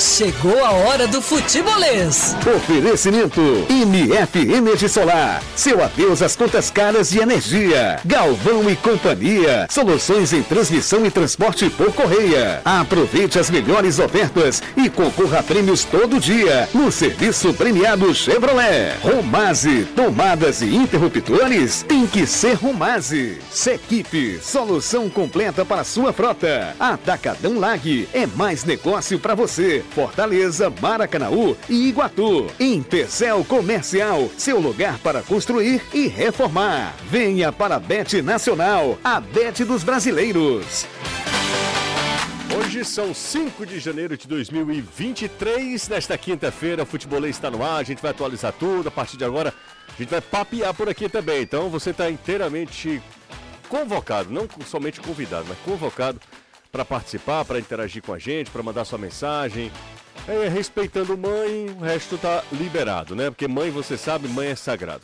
chegou a hora do futebolês. Oferecimento MF Energia Solar. Seu adeus às contas caras de energia. Galvão e Companhia. Soluções em transmissão e transporte por correia. Aproveite as melhores ofertas e concorra a prêmios todo dia no serviço premiado Chevrolet. Romase, tomadas e interruptores tem que ser Romase. Sequipe, solução completa para sua frota. Atacadão Lag é mais negócio para você. Fortaleza, Maracanaú e Iguatu. Intercel Comercial, seu lugar para construir e reformar. Venha para a Bet Nacional, a Bet dos brasileiros. Hoje são 5 de janeiro de 2023. Nesta quinta-feira, o Futebolês está no ar. A gente vai atualizar tudo. A partir de agora, a gente vai papear por aqui também. Então, você está inteiramente convocado, não somente convidado, mas convocado para participar, para interagir com a gente, para mandar sua mensagem. É, respeitando mãe, o resto tá liberado, né? Porque mãe, você sabe, mãe é sagrado.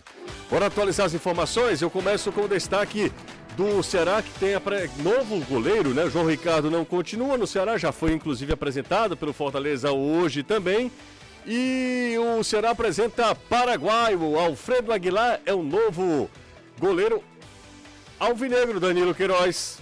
Bora atualizar as informações. Eu começo com o destaque do Ceará, que tem a pré... novo goleiro, né? O João Ricardo não continua no Ceará, já foi inclusive apresentado pelo Fortaleza hoje também. E o Ceará apresenta Paraguai, o Alfredo Aguilar é o novo goleiro alvinegro, Danilo Queiroz.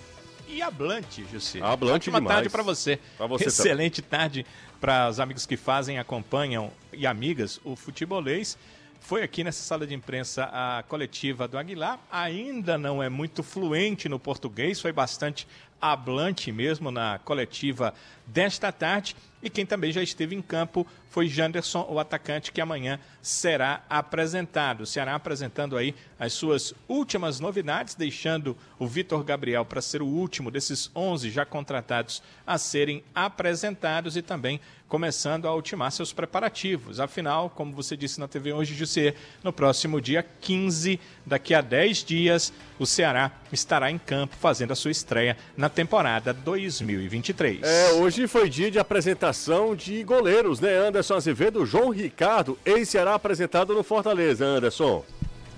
E ablante, Jussi. Ablante Ótima demais. tarde para você. Pra você Excelente tarde para os amigos que fazem, acompanham e amigas o futebolês. Foi aqui nessa sala de imprensa a coletiva do Aguilar. Ainda não é muito fluente no português, foi bastante hablante mesmo na coletiva desta tarde. E quem também já esteve em campo foi Janderson, o atacante que amanhã será apresentado. O Ceará apresentando aí as suas últimas novidades, deixando o Vitor Gabriel para ser o último desses 11 já contratados a serem apresentados e também começando a ultimar seus preparativos. Afinal, como você disse na TV hoje, José, no próximo dia 15, daqui a 10 dias, o Ceará estará em campo fazendo a sua estreia na temporada 2023. É, hoje foi dia de apresentação de goleiros, né? Anderson Azevedo, João Ricardo, ex-Ceará apresentado no Fortaleza, Anderson.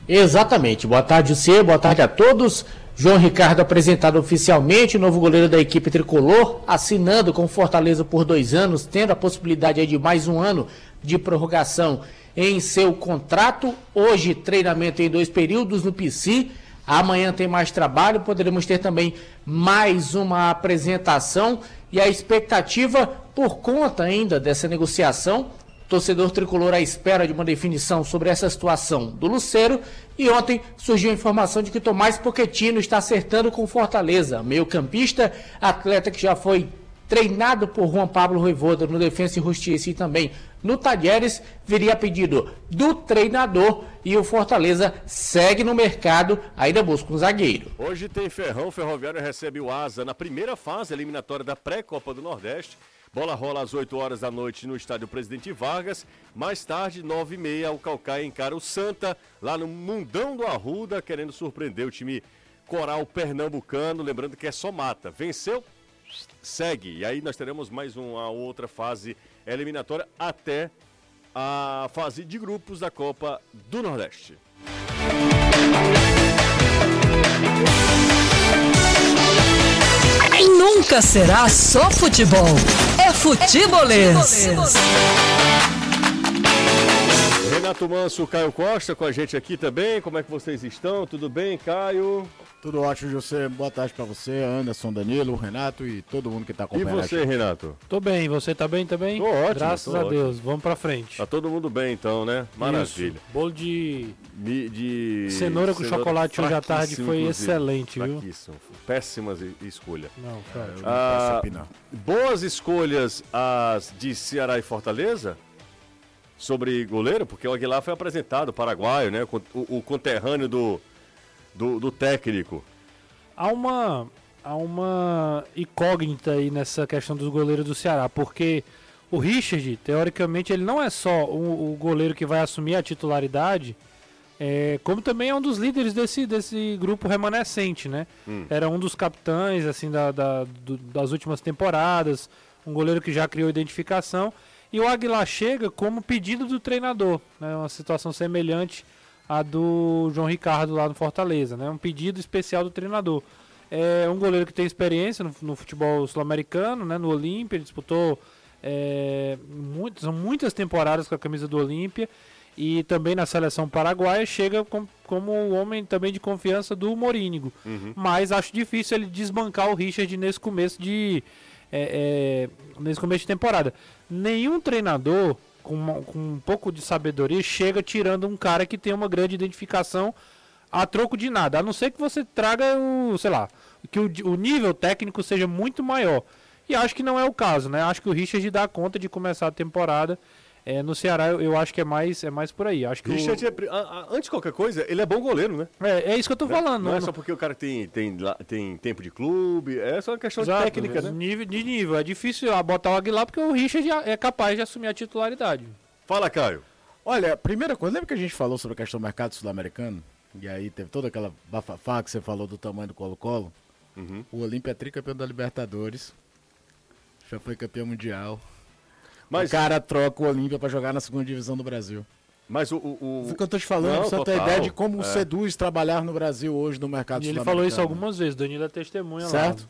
Exatamente. Boa tarde, você. Boa tarde a todos. João Ricardo apresentado oficialmente, novo goleiro da equipe tricolor, assinando com Fortaleza por dois anos, tendo a possibilidade aí de mais um ano de prorrogação em seu contrato. Hoje, treinamento em dois períodos no PC. Amanhã tem mais trabalho, poderemos ter também mais uma apresentação e a expectativa por conta ainda dessa negociação torcedor tricolor à espera de uma definição sobre essa situação do Luceiro. E ontem surgiu a informação de que Tomás Pochettino está acertando com Fortaleza, meio-campista, atleta que já foi treinado por Juan Pablo Voivoda no Defensa e Justiça e também no Talheres, viria pedido do treinador e o Fortaleza segue no mercado, ainda busca um zagueiro. Hoje tem Ferrão, Ferroviário recebe o Asa na primeira fase eliminatória da pré-Copa do Nordeste. Bola rola às 8 horas da noite no estádio Presidente Vargas. Mais tarde, 9 e meia, o Calcaia encara o Santa, lá no Mundão do Arruda, querendo surpreender o time coral pernambucano. Lembrando que é só mata. Venceu, segue. E aí nós teremos mais uma outra fase eliminatória até a fase de grupos da Copa do Nordeste. E nunca será só futebol. É futebolês. Renato Manso, Caio Costa com a gente aqui também. Como é que vocês estão? Tudo bem, Caio? Tudo ótimo, José. Boa tarde pra você, Anderson, Danilo, Renato e todo mundo que tá E acompanhando. a você, gente. Renato? Tô bem, você tá bem também? Tô ótimo, Graças tô a ótimo. Deus, vamos pra frente. Tá todo mundo bem então, né? Maravilha. Isso. Bolo de Mi- De cenoura com chocolate hoje à tarde foi inclusive. excelente, viu? Péssimas e- escolha. Não, cara. Não Ah, opinar. Boas escolhas as de Ceará e Fortaleza sobre goleiro, porque o Aguilar foi apresentado, paraguaio, né? O, o conterrâneo do, do, do técnico. Há uma, há uma incógnita aí nessa questão dos goleiros do Ceará, porque o Richard, teoricamente, ele não é só o, o goleiro que vai assumir a titularidade, é, como também é um dos líderes desse, desse grupo remanescente, né? Era um dos capitães, assim, da, da- do- das últimas temporadas, um goleiro que já criou identificação, e o Aguilar chega como pedido do treinador, né? Uma situação semelhante a do João Ricardo lá no Fortaleza, né? Um pedido especial do treinador. É um goleiro que tem experiência no, no futebol sul-americano, né? No Olímpia, ele disputou é, muito, são muitas temporadas com a camisa do Olímpia e também na seleção paraguaia chega com, como o homem também de confiança do Morínigo. Uhum. Mas acho difícil ele desbancar o Richard nesse começo de é, é, nesse começo de temporada. Nenhum treinador com, uma- com um pouco de sabedoria chega tirando um cara que tem uma grande identificação a troco de nada, a não ser que você traga o, sei lá, que o, o nível técnico seja muito maior. E acho que não é o caso, né? Acho que o Richard dá conta de começar a temporada. É, no Ceará eu, eu acho que é mais, é mais por aí. Acho que o- Richard, é a- a- antes de qualquer coisa, ele é bom goleiro, né? é, é isso que eu tô falando. Não é não- só porque o cara tem, tem, tem tempo de clube, é só uma questão Exato, de técnica, né? nível, de nível. É difícil ah, botar o Aguilar porque o Richard é capaz de assumir a titularidade. Fala, Caio. Olha, primeira coisa, lembra que a gente falou sobre a questão do mercado sul-americano? E aí teve toda aquela bafafá que você falou do tamanho do Colo-Colo? Uhum. O Olímpia é tricampeão da Libertadores. Já foi campeão mundial. Mas, O cara troca o Olímpia pra jogar na segunda divisão do Brasil. mas o, o, o- que eu tô te falando, Não, você ter total, ideia de como é. seduz trabalhar no Brasil hoje no mercado E ele falou isso algumas vezes, Danilo é testemunha Certo?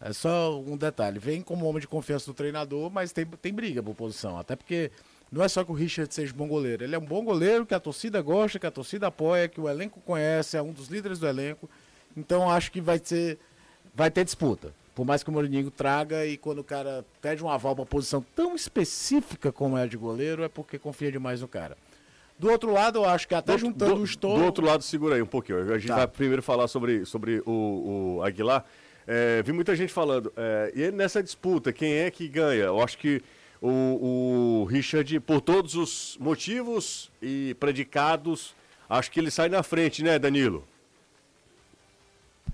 lá. É só um detalhe. Vem como homem de confiança do treinador, mas tem, tem briga por posição. Até porque não é só que o Richard seja bom goleiro. Ele é um bom goleiro que a torcida gosta, que a torcida apoia, que o elenco conhece, é um dos líderes do elenco. Então acho que vai ser. Vai ter disputa. Por mais que o Mourinho traga e quando o cara pede um aval pra posição tão específica como é a de goleiro, é porque confia demais no cara. Do outro lado, eu acho que até do, juntando do, o estouro. do outro lado, segura aí um pouquinho. A gente Tá. vai primeiro falar sobre, sobre o, o Aguilar. É, vi muita gente falando. é, e nessa disputa, quem é que ganha? Eu acho que o, o Richard, por todos os motivos e predicados, acho que ele sai na frente, né, Danilo?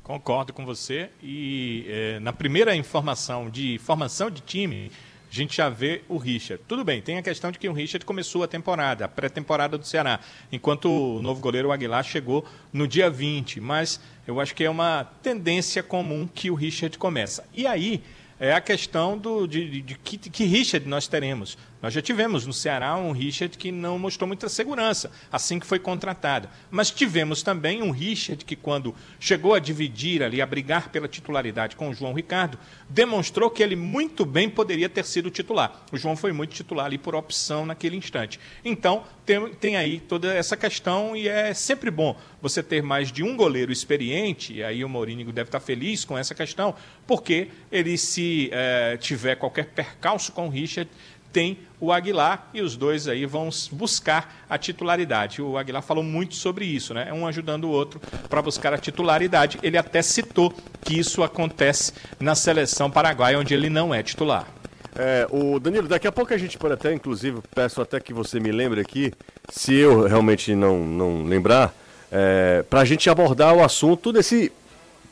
Concordo com você. E eh, na primeira informação de formação de time, a gente já vê o Richard. Tudo bem, tem a questão de que o Richard começou a temporada, a pré-temporada do Ceará, enquanto o novo goleiro Aguilar chegou no dia 20. Mas eu acho que é uma tendência comum que o Richard começa. E aí é a questão do, de, de- de que, que Richard nós teremos. Nós já tivemos no Ceará um Richard que não mostrou muita segurança assim que foi contratado. Mas tivemos também um Richard que, quando chegou a dividir ali, a brigar pela titularidade com o João Ricardo, demonstrou que ele muito bem poderia ter sido titular. O João foi muito titular ali por opção naquele instante. Então, tem, tem aí toda essa questão e é sempre bom você ter mais de um goleiro experiente, e aí o Mourinho deve estar feliz com essa questão, porque ele, se eh, tiver qualquer percalço com o Richard, tem o Aguilar e os dois aí vão buscar a titularidade. O Aguilar falou muito sobre isso, né? Um ajudando o outro para buscar a titularidade. Ele até citou que isso acontece na seleção paraguaia, onde ele não é titular. É, o Danilo, daqui a pouco a gente pode até, inclusive, peço até que você me lembre aqui, se eu realmente não, não lembrar, é, para a gente abordar o assunto desse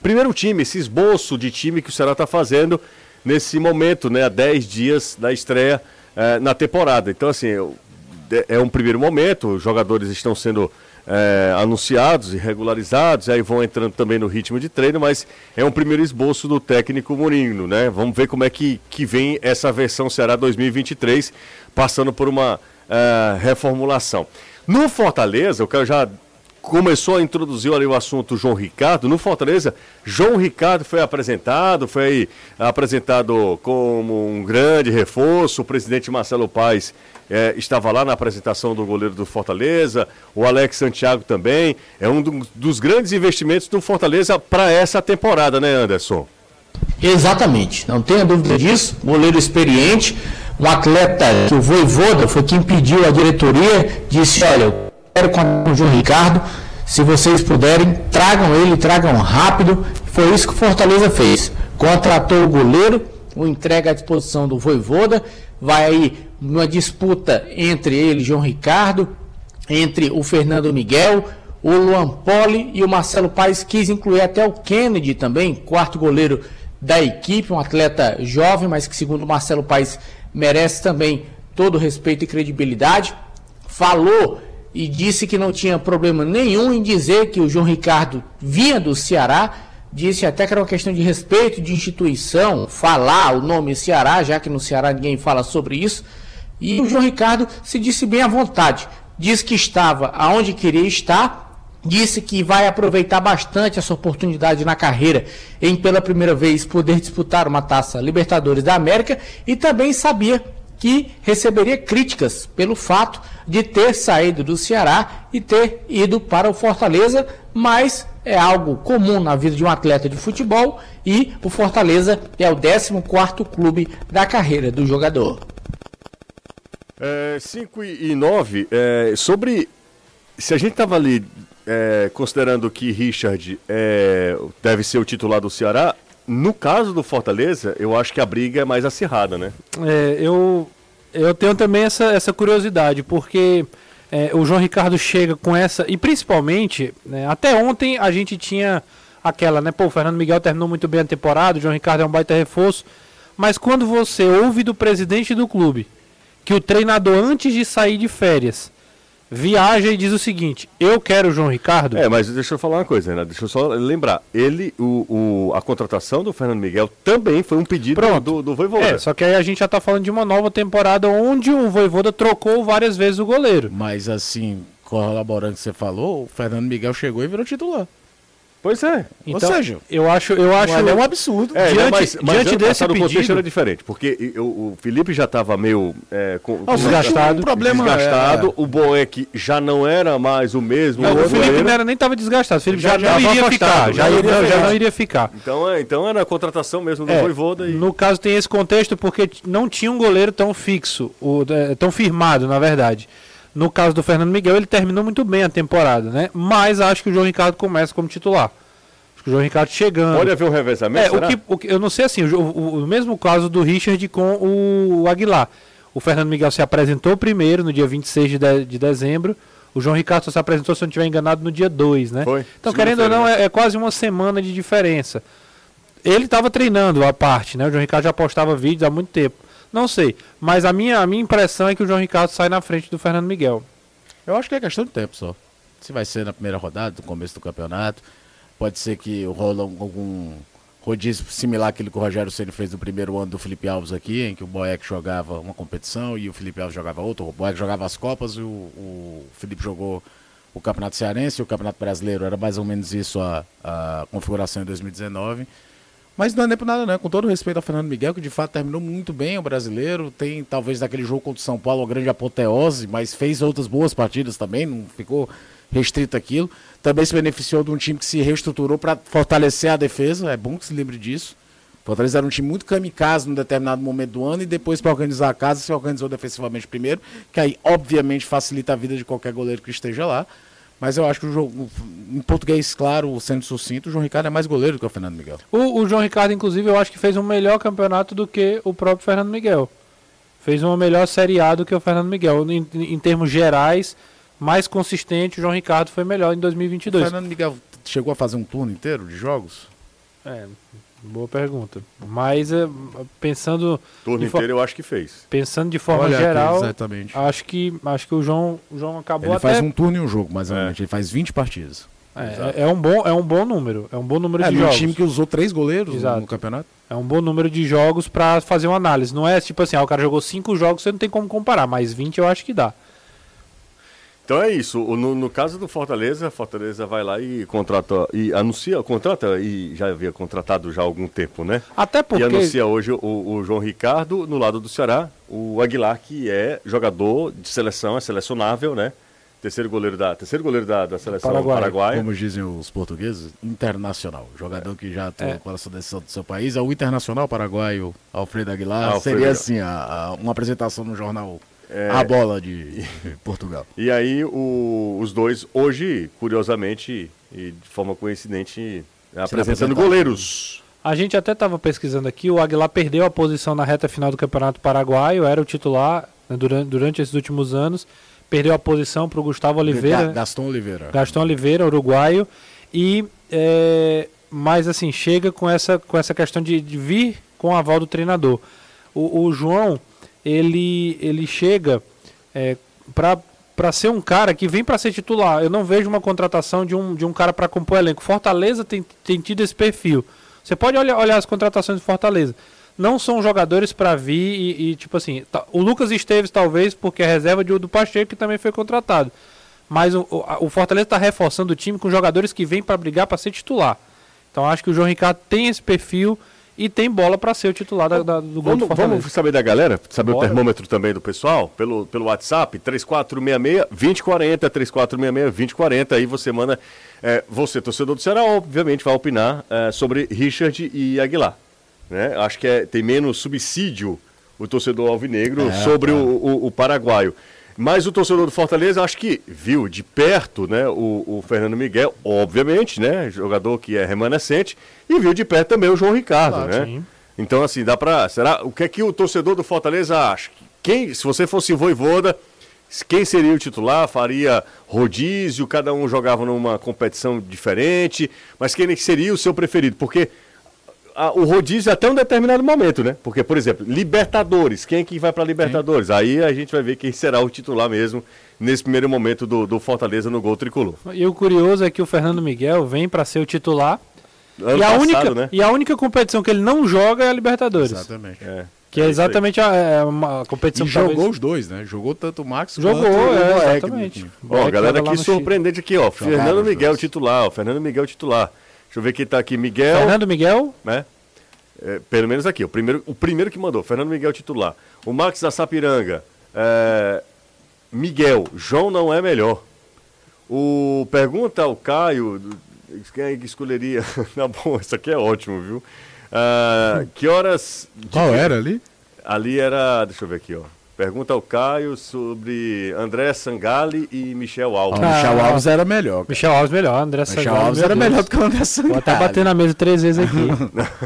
primeiro time, esse esboço de time que o Ceará está fazendo nesse momento, né, há 10 dias da estreia é, na temporada. Então, assim, de- é um primeiro momento, os jogadores estão sendo é, anunciados e regularizados, aí vão entrando também no ritmo de treino, mas é um primeiro esboço do técnico Mourinho, né? Vamos ver como é que, que vem essa versão Ceará 2023, passando por uma é, reformulação. No Fortaleza, eu quero já começou a introduzir ali o assunto João Ricardo. No Fortaleza, João Ricardo foi apresentado, foi apresentado como um grande reforço. O presidente Marcelo Paes eh, estava lá na apresentação do goleiro do Fortaleza, o Alex Santiago também. É um do- dos grandes investimentos do Fortaleza para essa temporada, né, Anderson? Exatamente, não tenha dúvida disso. Goleiro experiente, um atleta que o Voivoda foi quem pediu à diretoria, disse: Olha, com o João Ricardo. Se vocês puderem, tragam ele, tragam rápido. Foi isso que o Fortaleza fez. Contratou o goleiro, o entrega à disposição do Voivoda. Vai aí uma disputa entre ele, João Ricardo, entre o Fernando Miguel, o Luan Poli e o Marcelo Paes quis incluir até o Kennedy também, quarto goleiro da equipe, um atleta jovem, mas que segundo o Marcelo Paes merece também todo respeito e credibilidade. Falou e disse que não tinha problema nenhum em dizer que o João Ricardo vinha do Ceará, disse até que era uma questão de respeito de instituição, falar o nome Ceará, já que no Ceará ninguém fala sobre isso. E o João Ricardo se disse bem à vontade. Diz que estava aonde queria estar, disse que vai aproveitar bastante essa oportunidade na carreira em pela primeira vez poder disputar uma taça Libertadores da América e também sabia que receberia críticas pelo fato de ter saído do Ceará e ter ido para o Fortaleza, mas é algo comum na vida de um atleta de futebol e o Fortaleza é o 14º clube da carreira do jogador. 5 é, e 9, é, sobre se a gente estava ali é, considerando que Richard é, deve ser o titular do Ceará, no caso do Fortaleza, eu acho que a briga é mais acirrada, né? É, eu, eu tenho também essa, essa curiosidade, porque é, o João Ricardo chega com essa. E principalmente, né, até ontem a gente tinha aquela, né? Pô, o Fernando Miguel terminou muito bem a temporada, o João Ricardo é um baita reforço. Mas quando você ouve do presidente do clube que o treinador, antes de sair de férias, viaja e diz o seguinte: Eu quero o João Ricardo. É, mas deixa eu falar uma coisa, né? Deixa eu só lembrar. Ele, o, o a contratação do Fernando Miguel também foi um pedido Pronto. do, do Voivoda. É, só que aí a gente já tá falando de uma nova temporada onde o Voivoda trocou várias vezes o goleiro. Mas assim, corroborando o que você falou, o Fernando Miguel chegou e virou titular. Pois é. Então, Ou seja, eu acho, eu acho é um absurdo. É, diante, mas, mas diante desse pedido, o contexto era diferente, porque eu, o Felipe já estava meio é, com, com desgastado, um problema desgastado, é, o Boeck já não era mais o mesmo. Não, o Felipe não era nem estava desgastado, o Felipe já, já, não iria ficar, já, iria, não, já não iria ficar. Então, é, então era a contratação mesmo do é, Voivoda. E... No caso tem esse contexto porque não tinha um goleiro tão fixo, é, tão firmado, na verdade. No caso do Fernando Miguel, ele terminou muito bem a temporada, né? Mas acho que o João Ricardo começa como titular. Acho que o João Ricardo chegando. Pode haver um revezamento? É, o que, o que, eu não sei assim, o, o, o, mesmo caso do Richard com o, Aguilar. O Fernando Miguel se apresentou primeiro, no dia 26 de, de, de dezembro. O João Ricardo só se apresentou, se eu não estiver enganado, no dia 2, né? Foi. Então, querendo ou não, é, é, quase uma semana de diferença. Ele estava treinando a parte, né? O João Ricardo já postava vídeos há muito tempo. Não sei, mas a minha, a minha impressão é que o João Ricardo sai na frente do Fernando Miguel. Eu acho que é questão de tempo só. Se vai ser na primeira rodada, no começo do campeonato. Pode ser que rola algum rodízio similar àquele que o Rogério Ceni fez no primeiro ano do Felipe Alves aqui, em que o Boeck jogava uma competição e o Felipe Alves jogava outra. O Boeck jogava as Copas e o, o Felipe jogou o Campeonato Cearense e o Campeonato Brasileiro. Era mais ou menos isso a, a configuração em 2019. Mas não é nem por nada, não. Com todo respeito ao Fernando Miguel, que de fato terminou muito bem o brasileiro. Tem talvez naquele jogo contra o São Paulo uma grande apoteose, mas fez outras boas partidas também, não ficou restrito aquilo. Também se beneficiou de um time que se reestruturou para fortalecer a defesa. É bom que se lembre disso. Fortaleza era um time muito kamikaze num determinado momento do ano e depois para organizar a casa se organizou defensivamente primeiro, que aí obviamente facilita a vida de qualquer goleiro que esteja lá. Mas eu acho que o jogo, em português, claro, sendo sucinto, o João Ricardo é mais goleiro do que o Fernando Miguel. O, o João Ricardo, inclusive, eu acho que fez um melhor campeonato do que o próprio Fernando Miguel. Fez uma melhor Série A do que o Fernando Miguel. Em, em termos gerais, mais consistente, o João Ricardo foi melhor em 2022. O Fernando Miguel chegou a fazer um turno inteiro de jogos? É, boa pergunta. Mas é, pensando. Turno inteiro eu acho que fez. Pensando de forma Olha geral, aqui, exatamente. acho que acho que o João, o João acabou ele até... faz um turno e um jogo, mas é. ele faz 20 partidas. É, é, um bom, é um bom número. É um bom número é, de jogos. um time que usou três goleiros Exato. no campeonato. É um bom número de jogos para fazer uma análise. Não é tipo assim, ah, o cara jogou cinco jogos, você não tem como comparar, mas 20 eu acho que dá. Então é isso. No, no, caso do Fortaleza, Fortaleza vai lá e contrata e anuncia, contrata e já havia contratado já há algum tempo, né? Até porque e anuncia hoje o, o, João Ricardo no lado do Ceará, o Aguilar que é jogador de seleção, é selecionável, né? Terceiro goleiro da, terceiro goleiro da, da seleção Paraguai. paraguaia. Como dizem os portugueses, internacional. Jogador é. que já atuou é. pela seleção do seu país. É o internacional paraguaio Alfredo Aguilar. Alfredo. Seria assim, a, a, uma apresentação no jornal é... A bola de Portugal. E aí o, os dois, hoje, curiosamente, e de forma coincidente, apresentando goleiros. A gente até estava pesquisando aqui, o Aguilar perdeu a posição na reta final do Campeonato Paraguaio, era o titular né, durante, durante esses últimos anos, perdeu a posição para o Gustavo Oliveira. Gaston Oliveira. Gaston Oliveira, uruguaio. E, é, mas assim, chega com essa, com essa questão de, de vir com o aval do treinador. O, o João ele, ele chega é, para ser um cara que vem para ser titular. Eu não vejo uma contratação de um, de um cara para compor elenco. Fortaleza tem, tem tido esse perfil. Você pode olhar, olhar as contratações de Fortaleza. Não são jogadores para vir e, e, tipo assim, tá, o Lucas Esteves talvez porque é reserva de, do Pacheco que também foi contratado. mas o, o, Fortaleza está reforçando o time com jogadores que vêm para brigar para ser titular. Então acho que o João Ricardo tem esse perfil e tem bola para ser o titular da- da- do gol do Vamos, Fortaleza. vamos saber da galera, saber Bora. o termômetro também do pessoal, pelo, pelo WhatsApp, 3466-2040, 3466-2040, aí você manda, é, você, torcedor do Ceará, obviamente vai opinar é, sobre Richard e Aguilar. Né? Acho que é- tem menos subsídio o torcedor alvinegro sobre o, o- o paraguaio. Mas o torcedor do Fortaleza, acho que viu de perto né, o, o Fernando Miguel, obviamente, né? Jogador que é remanescente, e viu de perto também o João Ricardo, né? sim. Então, assim, dá pra. Será? O que é que o torcedor do Fortaleza acha? Quem, se você fosse voivoda, quem seria o titular? Faria rodízio, cada um jogava numa competição diferente, mas quem seria o seu preferido? Porque a- o rodízio é até um determinado momento, né? Porque, por exemplo, Libertadores, quem é que vai pra Libertadores? Aí a gente vai ver quem será o titular mesmo nesse primeiro momento do, do Fortaleza no gol tricolor. E o curioso é que o Fernando Miguel vem para ser o titular Ano e, a passado, única, né? e a única competição que ele não joga é a Libertadores. Exatamente. É. Que é exatamente a, é uma competição E que talvez- jogou os dois, né? Jogou tanto o Max Jogou, quanto o é, no exatamente. Ó, galera aqui surpreendente aqui, ó. Fernando os Miguel dois. titular, ó. Fernando Miguel titular. Deixa eu ver quem tá aqui. Miguel, Fernando Miguel, né? É, pelo menos aqui, o primeiro, o primeiro que mandou, Fernando Miguel titular. O Max da Sapiranga, é, Miguel, João não é melhor. O pergunta ao Caio, quem é que escolheria? Tá bom, isso aqui é ótimo, viu? Ah, que horas Qual era ali? Ali era, deixa eu ver aqui, ó. Pergunta ao Caio sobre André Sangali e Michel Alves. o Michel Alves era melhor. cara. Michel Alves melhor, André O Michel Sangalli, Alves meu era Deus. melhor do que o André Sangalli. Vou até bater na mesa três vezes aqui.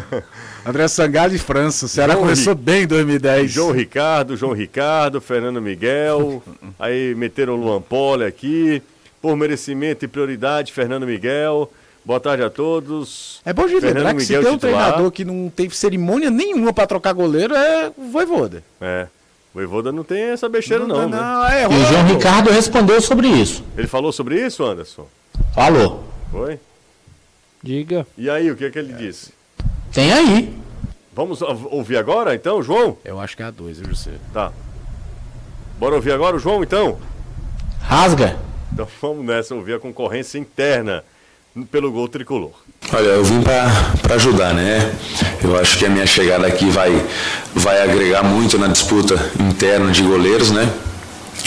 André Sangalli e França. O Ceará João começou Ri- bem em 2010. João Ricardo, João Ricardo, Fernando Miguel, aí meteram o Luan Poli aqui, por merecimento e prioridade, Fernando Miguel. Boa tarde a todos. É bom de Fernando lembrar que se Miguel tem um titular. treinador que não teve cerimônia nenhuma pra trocar goleiro, é o Voivoda. É. O Voivoda não tem essa besteira não, né? é E o João Ricardo respondeu sobre isso. Ele falou sobre isso, Anderson? Falou. Foi? Diga. E aí, o que é que ele disse? Tem aí. Vamos ou- ouvir agora, então, João? Eu acho que é a 2, viu, José? Tá. Bora ouvir agora o João, então? Rasga. Então vamos nessa, ouvir a concorrência interna pelo gol tricolor. Olha, eu vim para ajudar, né? Eu acho que a minha chegada aqui vai, vai agregar muito na disputa interna de goleiros, né?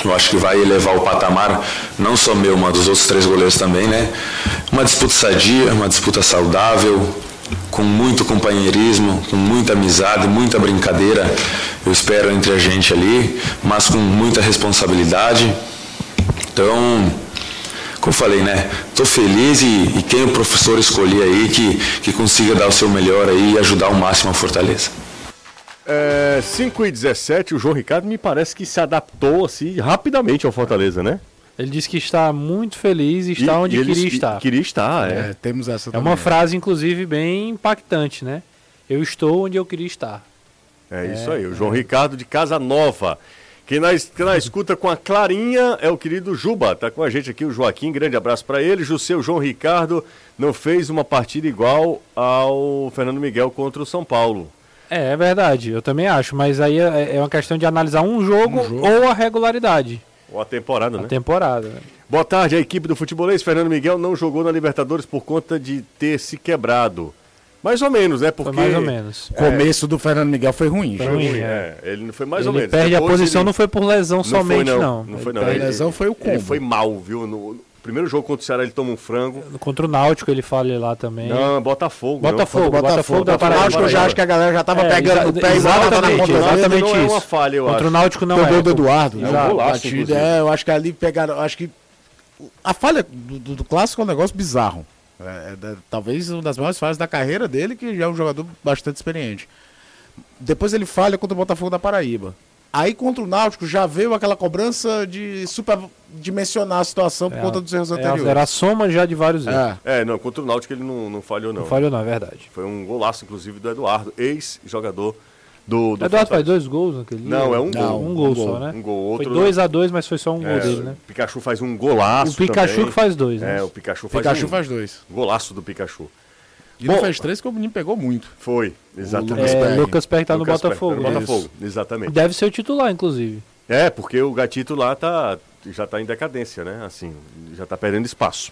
Eu acho que vai elevar o patamar, não só meu, mas dos outros três goleiros também, né? Uma disputa sadia, uma disputa saudável, com muito companheirismo, com muita amizade, muita brincadeira, eu espero entre a gente ali, mas com muita responsabilidade. Então, como eu falei, né? Tô feliz e, e quem o professor escolher aí que, que consiga dar o seu melhor aí e ajudar ao máximo a Fortaleza. É, 5 e 17, o João Ricardo me parece que se adaptou assim rapidamente ao Fortaleza, né? Ele disse que está muito feliz e está onde e queria es- estar. Queria estar, é. É, temos essa É também. uma frase, inclusive, bem impactante, né? Eu estou onde eu queria estar. É, isso aí, o João Ricardo de Casa Nova. Quem na, quem na escuta com a Clarinha é o querido Juba. Tá com a gente aqui o Joaquim, grande abraço para ele. O João Ricardo não fez uma partida igual ao Fernando Miguel contra o São Paulo. É, é verdade, eu também acho, mas aí é, é uma questão de analisar um jogo, ou a regularidade Ou a temporada, da né? temporada. né? Boa tarde, a equipe do futebolês. Fernando Miguel não jogou na Libertadores por conta de ter se quebrado. Mais ou menos, né? Foi Porque mais ou menos. O começo do Fernando Miguel foi ruim. Foi ruim. Ruim, é. é. Ele não foi mais ou Ele menos. perde a Depois posição, ele- não foi por lesão foi, somente, não. Não foi, Ele não. A lesão foi o Ele combo. foi mal, viu? No primeiro jogo contra o Ceará, ele toma um frango. Contra o Náutico ele fala lá também. Não, Botafogo. Botafogo, não. Contra o Botafogo da Contra o Paraíba. Náutico, eu já acho que a galera já tava É, pegando exa- pé e exatamente, conta dele. exatamente não é isso. uma falha, eu Contra o acho. Náutico não Foi o é. do Eduardo. É um golaço. É, eu acho que ali pegaram. Acho que a falha do clássico é um negócio bizarro. É, é da- talvez uma das maiores falhas da carreira dele, que já é um jogador bastante experiente. Depois ele falha contra o Botafogo da Paraíba. Aí contra o Náutico já veio aquela cobrança de superdimensionar a situação por É, conta dos erros É, anteriores. era a soma já de vários erros. É. É, não, contra o Náutico ele não, não falhou, não. Não falhou, não, é verdade. Foi um golaço, inclusive, do Eduardo, ex-jogador do, do Eduardo faz dois gols naquele dia? Não, é um Não, gol. Um gol um só, gol, né? Um gol, outro Foi 2x2, mas foi só um gol É, dele, né? O Pikachu faz um golaço O Pikachu também. que faz dois, né? É, o Pikachu faz Pikachu um faz dois. golaço do Pikachu. E não Bom, fez três porque o menino pegou muito. Foi, exatamente. Lucas É, Perry. Lucas Perry tá no Lucas Botafogo. Perry, tá no né? Botafogo, exatamente. Deve ser o titular, inclusive. É, porque o gatito lá tá, já está em decadência, né? Assim, já está perdendo espaço.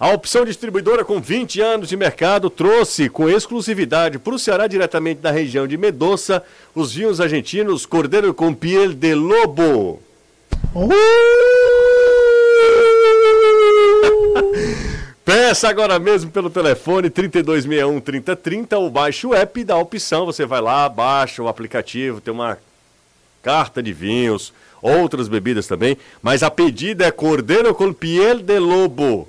A opção distribuidora com 20 anos de mercado trouxe com exclusividade para o Ceará, diretamente da região de Medoça, os vinhos argentinos Cordeiro com Piel de Lobo. Peça agora mesmo pelo telefone 3261 3030 ou baixe o app da opção. Você vai lá, baixa o aplicativo, tem uma carta de vinhos, outras bebidas também. Mas a pedida é Cordeiro com Piel de Lobo.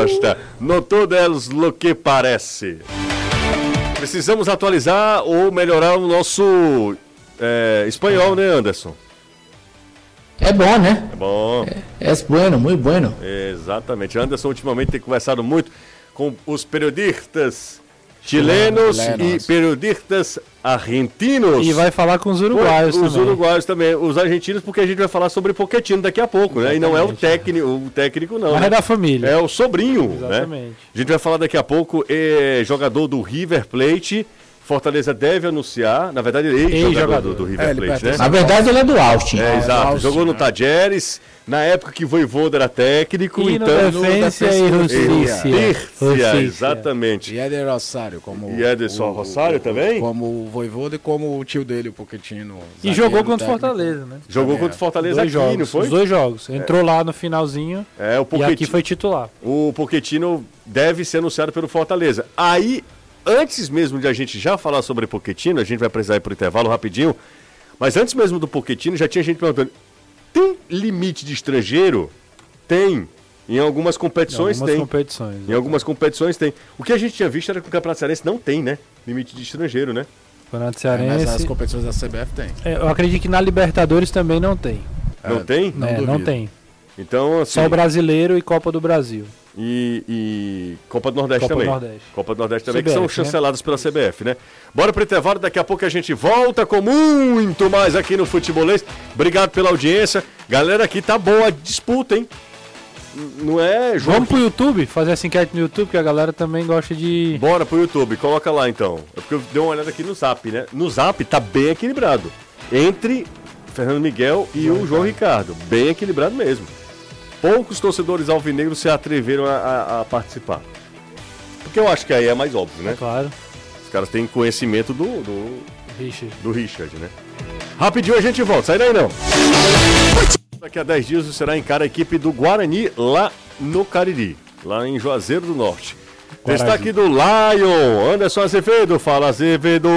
Gosta. No todo é lo que parece. Precisamos atualizar ou melhorar o nosso é, espanhol, né, Anderson? É bom, né? É bom. É, é bueno, muito bueno. Exatamente. Anderson ultimamente tem conversado muito com os periodistas chilenos Chilenos. e periodistas argentinos. E vai falar com os uruguaios os também. uruguaios também, os argentinos, porque a gente vai falar sobre Pochettino daqui a pouco, né? E não é o técnico, o técnico não. Mas né? é da família. É o sobrinho, né? Exatamente. A gente vai falar daqui a pouco, é, jogador do River Plate. Fortaleza deve anunciar, na verdade, ele é Ex-jogador. do É, River ele Plate, né? pertence Na verdade, ele é do Austin. É, exato. Austin, Jogou no né? Tajeres, na época que Voivoda era técnico, E no então... Defensa e Justiça. exatamente. E Éder Rosário, como. E Ederson o- Rosário o- também? Como o Voivoda e como o tio dele, o Pochettino. E jogou contra o. Fortaleza, né? Jogou contra o é. Fortaleza dois aqui, jogos, não foi? Os dois jogos. Entrou lá no finalzinho É, o e aqui foi titular. o Pochettino deve ser anunciado pelo Fortaleza. Aí, antes mesmo de a gente já falar sobre Pochettino, a gente vai precisar ir pro intervalo rapidinho, mas antes mesmo do Pochettino, já tinha gente perguntando, tem limite de estrangeiro? Tem. Em algumas Em competições algumas tem. competições. Em algumas competições tem. O que a gente tinha visto era que o Campeonato Cearense não tem, né? Limite de estrangeiro, né? Campeonato É, mas as Cearense. competições da CBF tem. É, eu acredito que na Libertadores também não tem. Não É, tem? Não É, não tem. Então, assim. Só o brasileiro e Copa do Brasil. E, e Copa do Nordeste Copa do também. Nordeste. Copa do Nordeste também, que CBF, são né? chancelados pela CBF, né? Bora pro intervalo, daqui a pouco a gente volta com muito mais aqui no Futebolês. Obrigado pela audiência. Galera, aqui tá boa a disputa, hein? Não é, João? Vamos pro YouTube, fazer essa enquete no YouTube, que a galera também gosta de. Bora pro YouTube, coloca lá então. É porque eu dei uma olhada aqui no Zap, né? No Zap tá bem equilibrado. Entre Fernando Miguel e o João Ricardo. Bem equilibrado mesmo. Poucos torcedores alvinegros se atreveram a, a- a participar. Porque eu acho que aí é mais óbvio, né? Claro, Os caras têm conhecimento do, do, Richard. do Richard, né? Rapidinho a gente volta, sai daí não. Daqui a 10 dias será encara a equipe do Guarani lá no Cariri, lá em Juazeiro do Norte. Destaque do Lion, Anderson Azevedo, fala Azevedo.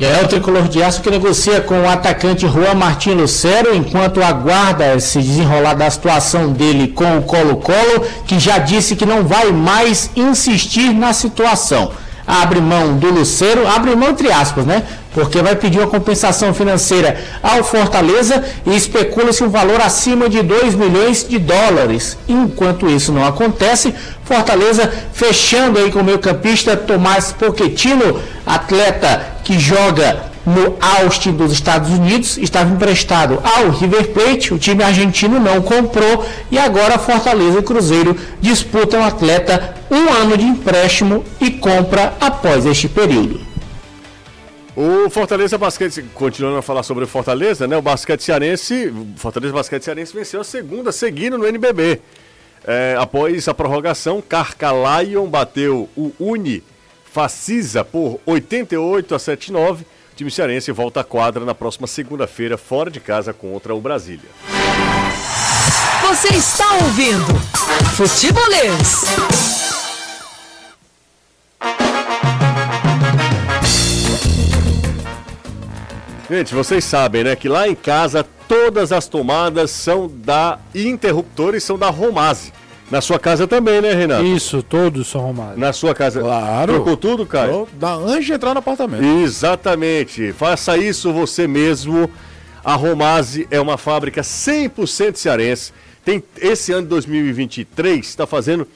E é o tricolor de aço que negocia com o atacante Juan Martin Lucero, enquanto aguarda se desenrolar da situação dele com o Colo-Colo, que já disse que não vai mais insistir na situação. Abre mão do Lucero, abre mão entre aspas, né? Porque vai pedir uma compensação financeira ao Fortaleza e especula-se um valor acima de 2 milhões de dólares. Enquanto isso não acontece, Fortaleza fechando aí com o meio campista Tomás Pochettino, atleta que joga no Austin dos Estados Unidos, estava emprestado ao River Plate, o time argentino não comprou e agora Fortaleza e Cruzeiro disputam o atleta um ano de empréstimo e compra após este período. O Fortaleza Basquete, continuando a falar sobre o Fortaleza, né? O basquete cearense, Fortaleza Basquete Cearense venceu a segunda seguindo no NBB. É, após a prorrogação, Carca Lion bateu o Uni Facisa por 88 a 79. O time cearense volta à quadra na próxima segunda-feira, fora de casa contra o Brasília. Você está ouvindo Futebolês. Gente, vocês sabem, né, que lá em casa todas as tomadas são da interruptores são da Romase. Na sua casa também, né, Renato? Isso, todos são romados. Na sua casa. Claro. Trocou tudo, Caio? Dá antes de entrar no apartamento. Exatamente. Faça isso você mesmo. A Romase é uma fábrica 100% cearense. Tem esse ano de 2023 está fazendo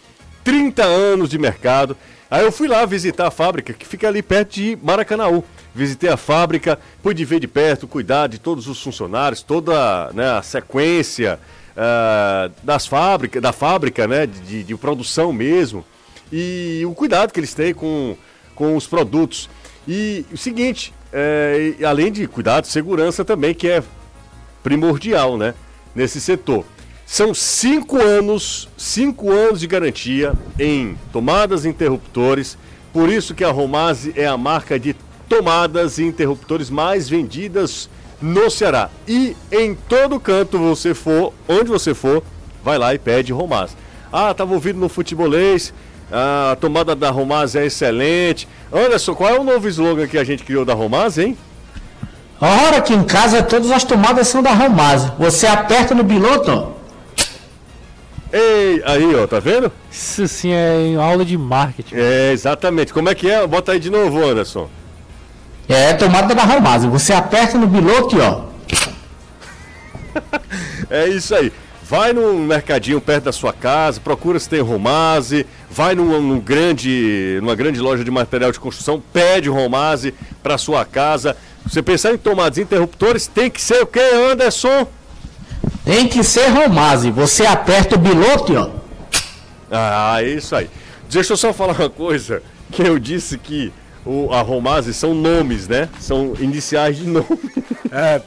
30 anos de mercado. Aí eu fui lá visitar a fábrica que fica ali perto de Maracanaú. Visitei a fábrica, pude ver de perto, cuidar de todos os funcionários, toda né, a sequência ah, das fábricas, da fábrica, né, de, de produção mesmo e o cuidado que eles têm com, com os produtos. E o seguinte, é, além de cuidado, segurança também, que é primordial, né? Nesse setor. São cinco anos, cinco anos de garantia em tomadas e interruptores. Por isso que a Romase é a marca de tomadas e interruptores mais vendidas no Ceará. E em todo canto você for, onde você for, vai lá e pede Romase. Ah, estava ouvindo no futebolês, a tomada da Romase é excelente. Anderson, qual é o novo slogan que a gente criou da Romase, hein? Ora, aqui em casa todas as tomadas são da Romase. Você aperta no piloto. Ei, aí, ó, tá vendo? Isso sim é em aula de marketing. É, exatamente. Como é que é? Bota aí de novo, Anderson. É tomada da Romase. Você aperta no piloto, ó. É isso aí. Vai num mercadinho perto da sua casa, procura se tem Romase, vai num, num grande, numa grande loja de material de construção, pede Romase para sua casa. Você pensar em tomadas interruptores, tem que ser o que, Anderson? Tem que ser Romase. Você aperta o piloto, ó. Ah, é isso aí. Deixa eu só falar uma coisa, que eu disse que o, a Romase são nomes, né? São iniciais de nome. É,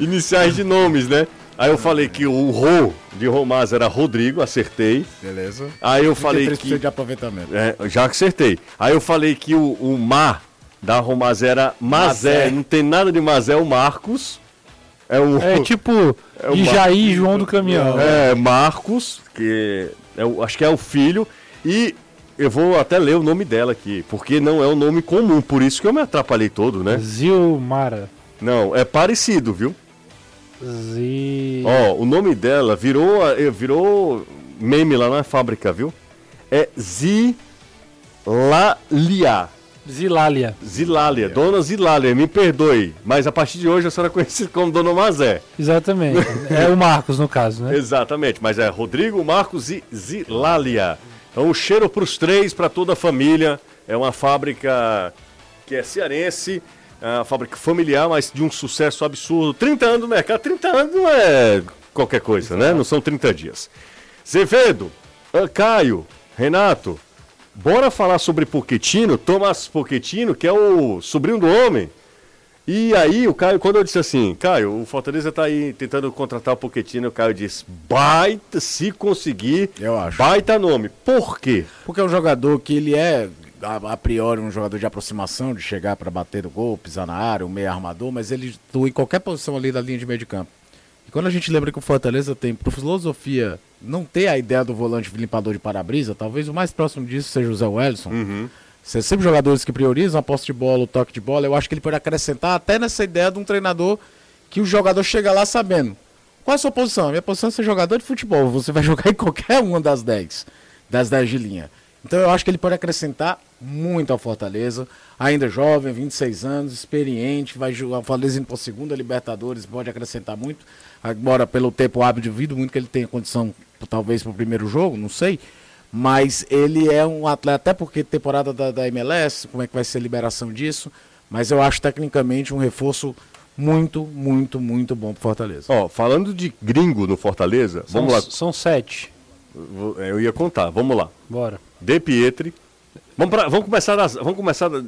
iniciais de nomes, né? Aí eu falei que o Rô de Romase era Rodrigo, acertei. beleza. Aí eu falei 33% que. de aproveitamento. É, já acertei. Aí eu falei que o, o Mar da Romase era Mazé. Mazé. Não tem nada de Mazé, é o Marcos. É o. É tipo É o Jair João do Caminhão. É, Marcos, que é o- acho que é o filho. E eu vou até ler o nome dela aqui, porque não é um nome comum, por isso que eu me atrapalhei todo, né? Zilmara. Não, é parecido, viu? Zi... Ó, o nome dela virou, eh, virou meme lá na fábrica, viu? É Zilalia. Zilália. Zilália, Dona Zilália, me perdoe, mas a partir de hoje a senhora é conhecida como Dona Mazé. Exatamente. é o Marcos, no caso, né? Exatamente, mas é Rodrigo, Marcos e Zilália. Então, um cheiro para os três, para toda a família. É uma fábrica que é cearense, é uma fábrica familiar, mas de um sucesso absurdo. 30 anos no mercado, 30 anos não é qualquer coisa, né? Não são 30 dias. Zevedo, Caio, Renato, bora falar sobre Poquetino, Thomas Poquetino, que é o sobrinho do homem. E aí, o Caio, quando eu disse assim, Caio, o Fortaleza tá aí tentando contratar o Poquetino, o Caio disse, baita, se conseguir, Eu acho. baita nome. Por quê? Porque é um jogador que ele é, a, a priori, um jogador de aproximação, de chegar para bater o gol, pisar na área, um meio armador, mas ele atua em qualquer posição ali da linha de meio de campo. E quando a gente lembra que o Fortaleza tem, por filosofia, não ter a ideia do volante limpador de para-brisa, talvez o mais próximo disso seja o Zé Wellison. São sempre jogadores que priorizam a posse de bola, o toque de bola. Eu acho que ele pode acrescentar até nessa ideia de um treinador que o jogador chega lá sabendo. Qual é a sua posição? A minha posição é ser jogador de futebol. Você vai jogar em qualquer uma das 10, das 10 de linha. Então eu acho que ele pode acrescentar muito ao Fortaleza. Ainda jovem, 26 anos, experiente, vai jogar o Fortaleza indo para a segunda Libertadores, pode acrescentar muito. Agora, pelo tempo hábil, duvido muito que ele tenha condição, talvez, para o primeiro jogo, não sei. Mas ele é um atleta, até porque temporada da, da MLS, como é que vai ser a liberação disso. Mas eu acho tecnicamente um reforço muito, muito, muito bom pro Fortaleza. Ó, falando de gringo no Fortaleza, São, vamos lá. são sete. Vou- Eu ia contar, vamos lá. Bora. De Pietri. Vamos, pra, vamos começar das, vamos começar da-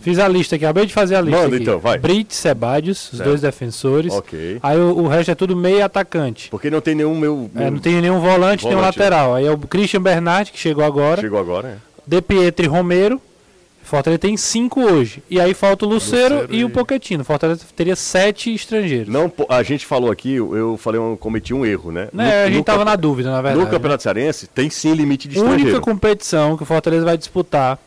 Fiz a lista aqui, acabei de fazer a lista Manda, aqui. então, vai. Brits, Sebadios, os Certo. dois defensores. Ok. Aí o, o resto é tudo meio atacante. porque não tem nenhum meu, É, não tem nenhum volante, nem um Volante, lateral. Aí é o Christian Bernard, que chegou agora. chegou agora, é. De Pietri Romero. Fortaleza tem cinco hoje. E aí falta o Lucero, e, e- o Pochettino. Fortaleza teria sete estrangeiros. Não, a gente falou aqui, eu falei, eu cometi um erro, né? Né, a gente tava na dúvida, na verdade. No Campeonato Cearense tem sim limite de A única competição que o Fortaleza vai disputar,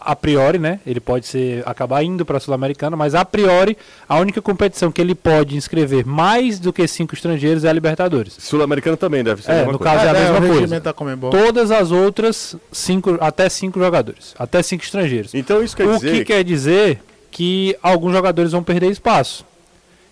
a priori, né? Ele pode ser acabar indo para a Sul-Americana, mas a priori, a única competição que ele pode inscrever mais do que cinco estrangeiros é a Libertadores. Sul-Americano também deve ser É, no coisa. caso é a É, mesma o coisa. Comembol. Todas as outras, cinco, até cinco jogadores, até cinco estrangeiros. Então isso quer o dizer que quer dizer que alguns jogadores vão perder espaço.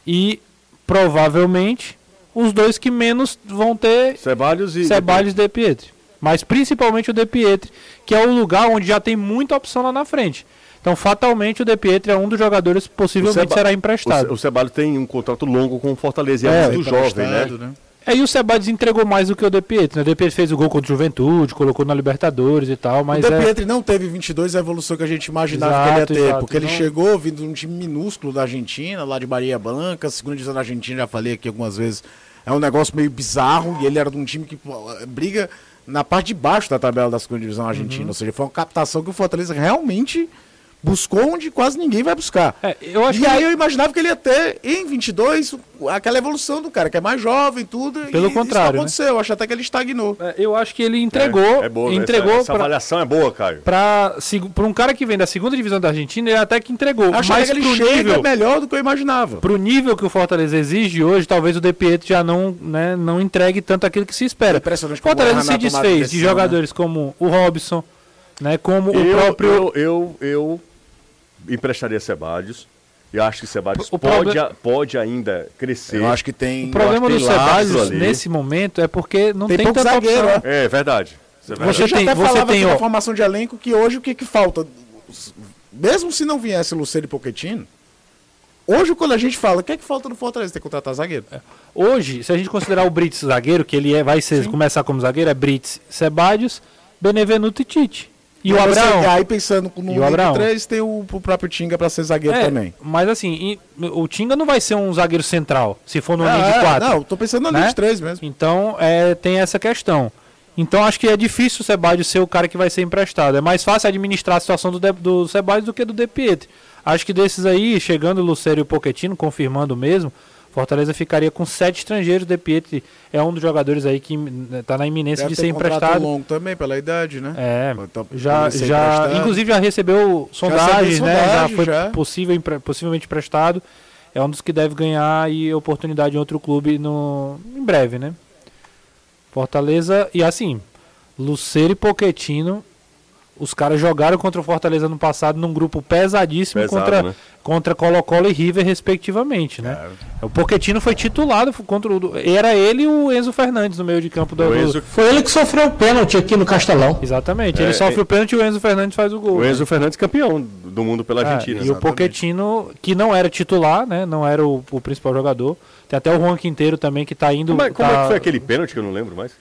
E provavelmente os dois que menos vão ter Ceballos e Ceballos e De Pietri. Mas principalmente o De Pietri, que é o lugar onde já tem muita opção lá na frente. Então, fatalmente, o De Pietri é um dos jogadores que possivelmente será emprestado. o Ceballos tem um contrato longo com o Fortaleza e É, é, muito jovem, né? né? Aí o Sebades entregou mais do que o De Pietri. Né? O De Pietri fez o gol contra o Juventude, colocou na Libertadores e tal, mas o De é... Pietri não teve 22 a evolução que a gente imaginava que ele Exato, ia ter, exato. porque ele Não- chegou vindo de um time minúsculo da Argentina, lá de Bahia Blanca, segunda divisão da Argentina, já falei aqui algumas vezes, é um negócio meio bizarro, e ele era de um time que pô, briga na parte de baixo da tabela da segunda divisão argentina, Uhum. ou seja, foi uma captação que o Fortaleza realmente buscou onde quase ninguém vai buscar. É, eu acho e que aí eu imaginava que ele ia ter, em 22, aquela evolução do cara, que é mais jovem e tudo, Pelo e contrário, isso não né? aconteceu, eu acho até que ele estagnou. É, Eu acho que ele entregou, É boa, né? entregou essa, essa pra, avaliação é boa, Caio. pra um cara que vem da segunda divisão da Argentina, ele até que entregou. Acho mas que ele chega nível, melhor do que eu imaginava. pro nível que o Fortaleza exige hoje, talvez o De Pietro já não, né, não entregue tanto aquilo que se espera. É impressionante O Fortaleza o se desfez de decisão, jogadores como o Robson, né, como o eu, próprio... eu, eu, eu emprestaria Sebadios. Eu acho que Sebadios O pode, proble- a- pode ainda crescer. Eu acho que tem. O problema do Sebadios nesse momento é porque não Tem tem, pouco zagueiro, opção. é. É verdade. É. Você Eu já tem- até você falava tem, ó- formação de elenco que hoje o que, que falta? Mesmo se não viesse Luceiro e Pochettino, hoje quando a gente fala, o que é que falta no Fortaleza? Tem que contratar zagueiro. Hoje, se a gente considerar o Brits zagueiro, que ele é, vai ser, começar como zagueiro, é Brits, Sebadios, Benevenuto e Tite. E o Mas você- Abraão. Aí pensando no E o Abraão? 3 tem o, o próprio Tinga pra ser zagueiro É, também. Mas assim, e- o Tinga não vai ser um zagueiro central, se for no Ah, linha de é, 4. Não, tô pensando no né? linha de 3 mesmo. Então, é, tem essa questão. Então, acho que é difícil o Sebadios ser o cara que vai ser emprestado. É mais fácil administrar a situação do, De, do Sebadios do que do De Pietri. Acho que desses aí, chegando o Lucero e o Pochettino, confirmando mesmo, Fortaleza ficaria com sete estrangeiros. De Pietri é um dos jogadores aí que está na iminência Deve de ser contrato emprestado. longo também, pela idade, né? É, Então, já, já, emprestado. inclusive já recebeu sondagens, né? Já sondagem, foi já. Possível, possivelmente emprestado. É um dos que deve ganhar aí oportunidade em outro clube no, em breve, né? Fortaleza, e assim, Luceiro e Poquetino, os caras jogaram contra o Fortaleza no passado num grupo pesadíssimo Pesado, contra, né? contra Colo-Colo e River, respectivamente, né? O Poquetino foi titulado contra o. Era ele e o Enzo Fernandes no meio de campo do. O Enzo, Foi ele que sofreu o pênalti aqui no Castelão. Exatamente, É, ele sofre é- o pênalti e o Enzo Fernandes faz o gol. o né? Enzo Fernandes campeão do mundo pela É, Argentina. e o exatamente. Poquetino, que não era titular, né? Não era o, o principal jogador. Tem até o Juan Quinteiro também que tá indo. Como, é, como tá- é que foi aquele pênalti que eu não lembro mais?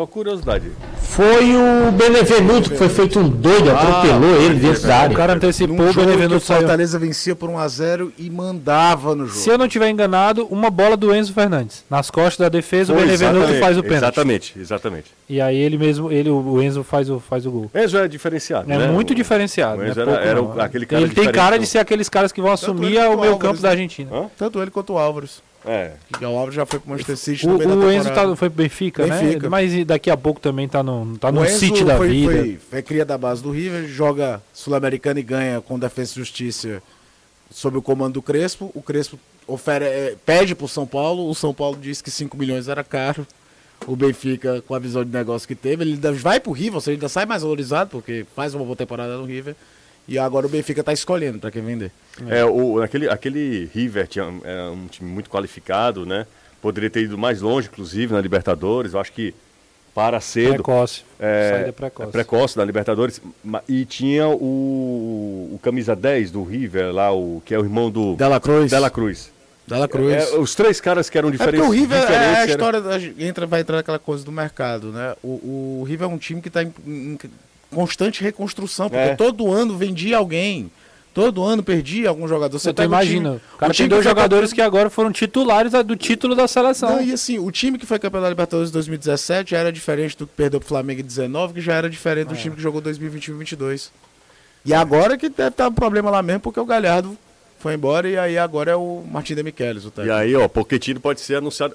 Só curiosidade. Foi o Benevenuto que foi feito um doido, atropelou ele dentro da O área. cara antecipou, Num o que o Benevenuto saiu. Fortaleza vencia por 1x0 e mandava no jogo. Se eu não tiver enganado, uma bola do Enzo Fernandes. Nas costas da defesa, o Foi, Benevenuto exatamente, faz o pênalti. Exatamente, exatamente. E aí ele mesmo, ele, o Enzo faz o, faz o gol. Enzo é diferenciado, É né? muito O- diferenciado. o né? Enzo era- Pouco era o- aquele cara ele tem cara de ser aqueles caras que vão assumir o o meio campo da né? Argentina. Hã? Tanto ele quanto o Álvares. É. O Álvares já foi pro Manchester City O, o Enzo tá, foi pro Benfica, Benfica. né? Mas daqui a pouco também tá no, tá no City da foi, vida. Foi, foi cria da base do River, joga Sul-Americana e ganha com Defesa e Justiça sob o comando do Crespo. O Crespo ofere, é, pede pro São Paulo, o São Paulo disse que 5 milhões era caro. O Benfica, com a visão de negócio que teve, ele ainda vai pro River, ou seja, ainda sai mais valorizado, porque faz uma boa temporada no River. E agora o Benfica tá escolhendo para quem vender. É, o, aquele, aquele River tinha, era um time muito qualificado, né? Poderia ter ido mais longe, inclusive, na Libertadores. Eu acho que para cedo. Precoce. É, Saída precoce. é precoce da Libertadores. E tinha o, o camisa 10 do River lá, o, que é o irmão do Dela Cruz. Dela Cruz. Dela Cruz. É, os três caras que eram É diferentes. porque o River é a era- história, da- entra, vai entrar aquela coisa do mercado, né? O, o River é um time que está em, em constante reconstrução, porque É. todo ano vendia alguém, todo ano perdia algum jogador. Você o imagina, time- o cara o tem dois que jogadores que agora foram titulares do título da seleção. Não, e assim, o time que foi campeão da Libertadores em 2017 já era diferente do que perdeu pro Flamengo em 19, que já era diferente É. do time que jogou 2021 e 22. E agora que deve estar um problema lá mesmo, porque o Galhardo foi embora e aí agora é o Martin Demichelis, o E técnico. aí, ó, Pochettino pode ser anunciado.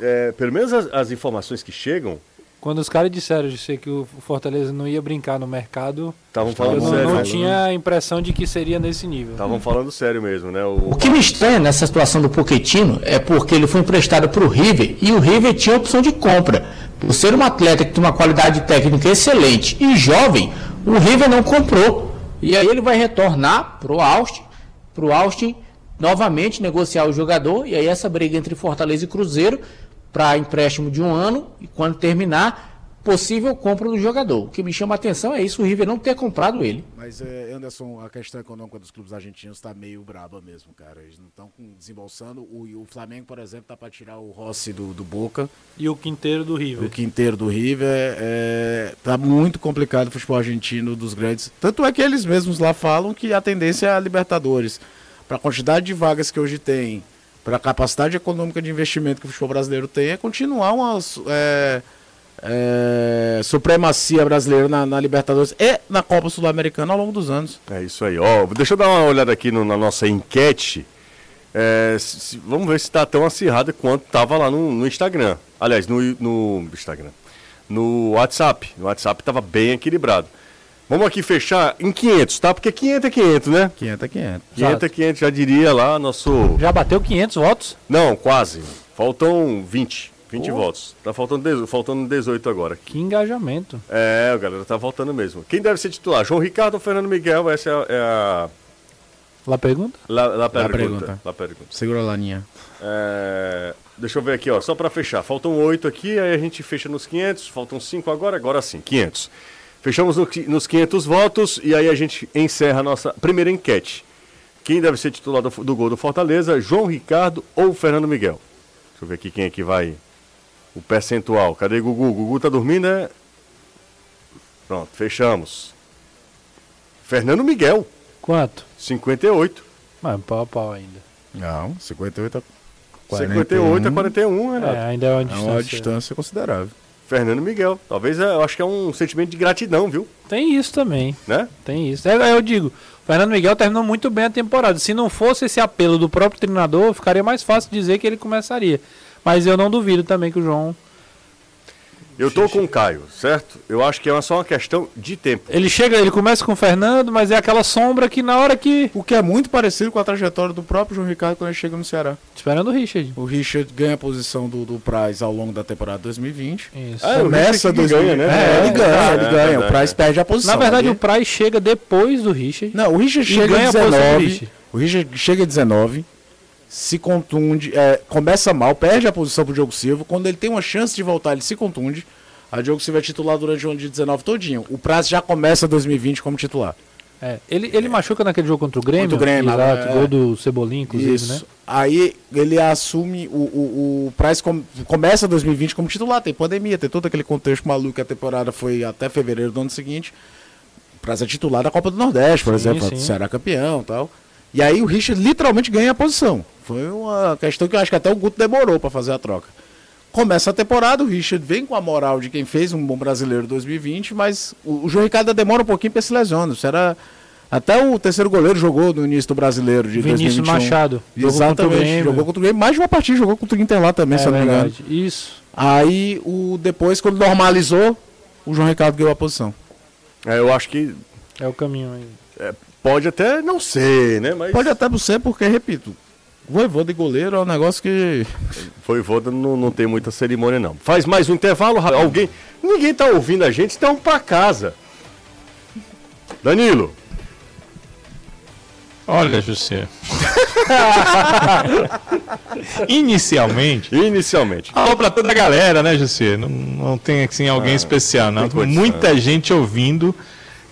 é, pelo menos as, as informações que chegam Quando os caras disseram de ser que o Fortaleza não ia brincar no mercado, estavam eu falando não, sério. não né? tinha a impressão de que seria nesse nível. Estavam falando sério mesmo, né? O O, que me estranha nessa situação do Poquetino é porque ele foi emprestado para o River e o River tinha opção de compra. Por ser um atleta que tem uma qualidade técnica excelente e jovem, o River não comprou. E aí ele vai retornar para o Austin, para o Austin novamente negociar o jogador. E aí essa briga entre Fortaleza e Cruzeiro para empréstimo de um ano e quando terminar possível compra do jogador. O que me chama a atenção é isso, o River não ter comprado ele. Mas, é, Anderson, a questão econômica dos clubes argentinos está meio braba mesmo, cara. Eles não estão desembolsando. O, o Flamengo, por exemplo, tá para tirar o Rossi do, do Boca. E o Quinteiro do River. O Quinteiro do River. É, tá muito complicado o futebol argentino dos grandes. Tanto é que eles mesmos lá falam que a tendência é a Libertadores. Para a quantidade de vagas que hoje tem, para a capacidade econômica de investimento que o futebol brasileiro tem, é continuar umas. É, é, supremacia brasileira na, na, Libertadores e na Copa Sul-Americana ao longo dos anos. É isso aí. Ó, deixa eu dar uma olhada aqui no, na nossa enquete. É, se, vamos ver se está tão acirrada quanto estava lá no, no, Instagram. Aliás, no, no Instagram. No WhatsApp. No WhatsApp estava bem equilibrado. Vamos aqui fechar em 500, tá? Porque 500 é 500, né? 500 é 500. 500 é 500, já diria lá nosso... Já bateu 500 votos? Não, quase. Faltam 20. 20 oh. votos. Tá faltando, faltando 18 agora. Que engajamento. É, a galera tá voltando mesmo. Quem deve ser titular? João Ricardo ou Fernando Miguel? Essa é a. É a... Lá pergunta? Lá, lá pergunta. pergunta. Lá pergunta. Segura a laninha. É... Deixa eu ver aqui, ó. Só para fechar. Faltam 8 aqui, aí a gente fecha nos 500. Faltam 5 agora, agora sim, 500. Fechamos no, nos 500 votos e aí a gente encerra a nossa primeira enquete. Quem deve ser titular do, do gol do Fortaleza? João Ricardo ou Fernando Miguel? Deixa eu ver aqui quem é que vai o percentual. Cadê Gugu? Gugu tá dormindo, né? Pronto, fechamos. Fernando Miguel. Quanto? 58. Mas pau a pau ainda. Não, 58 a 41. 58 a 41, Renato. É, ainda é uma distância. É uma distância considerável. Fernando Miguel. Talvez é, eu acho que é um sentimento de gratidão, viu? Tem isso também. Né? Tem isso. É, eu digo, o Fernando Miguel terminou muito bem a temporada. Se não fosse esse apelo do próprio treinador, ficaria mais fácil dizer que ele começaria. Mas eu não duvido também que o João. Eu tô com o Caio, certo? Eu acho que é só uma questão de tempo. Ele chega, ele começa com o Fernando, mas é aquela sombra que na hora que. O que é muito parecido com a trajetória do próprio João Ricardo quando ele chega no Ceará. Esperando o Richard. O Richard ganha a posição do, do Price ao longo da temporada 2020. Isso. Ah, Começa do ganha, né? É, ele ganha, é, ele ganha. É, o Price perde a posição. Na verdade, ali. o Price chega depois do Richard. Não, o Richard chega ganha 19. Richard. O Richard chega 19 se contunde, é, começa mal, perde a posição pro Diogo Silva. Quando ele tem uma chance de voltar, ele se contunde. A Diogo Silva é titular durante o ano de 19 todinho. O prazo já começa 2020 como titular. É, ele, ele é. machuca naquele jogo contra o Grêmio? Contra o Grêmio, exato, é, gol do Cebolinha, inclusive, Isso. né? Aí ele assume, o, o, o Price com, começa 2020 como titular, tem pandemia, tem todo aquele contexto maluco, a temporada foi até fevereiro do ano seguinte. O Price é titular da Copa do Nordeste, por sim, exemplo, sim. Ceará campeão e tal. E aí o Richard literalmente ganha a posição. Foi uma questão que eu acho que até o Guto demorou para fazer a troca. Começa a temporada, o Richard vem com a moral de quem fez um bom brasileiro 2020, mas o, o João Ricardo demora um pouquinho para se lesionar. Era até o terceiro goleiro jogou no início do brasileiro de Vinícius 2021. Machado. Exatamente. Jogou, jogou contra o Grêmio. Mais de uma partida jogou contra o Inter lá também, é, se não me engano. Isso. Aí, o, depois, quando normalizou, o João Ricardo ganhou a posição. É, eu acho que. É o caminho aí. É, Pode até não ser, né? Mas... Pode até não ser, porque, repito, Voivoda de goleiro é um negócio que. Voivoda não, não tem muita cerimônia, não. Faz mais um intervalo, alguém. Ninguém tá ouvindo a gente, então pra casa. Danilo. Olha, José. Inicialmente. Inicialmente. Alô pra toda a galera, né, José? Não, não tem assim alguém ah, especial, não. Muita gente ouvindo.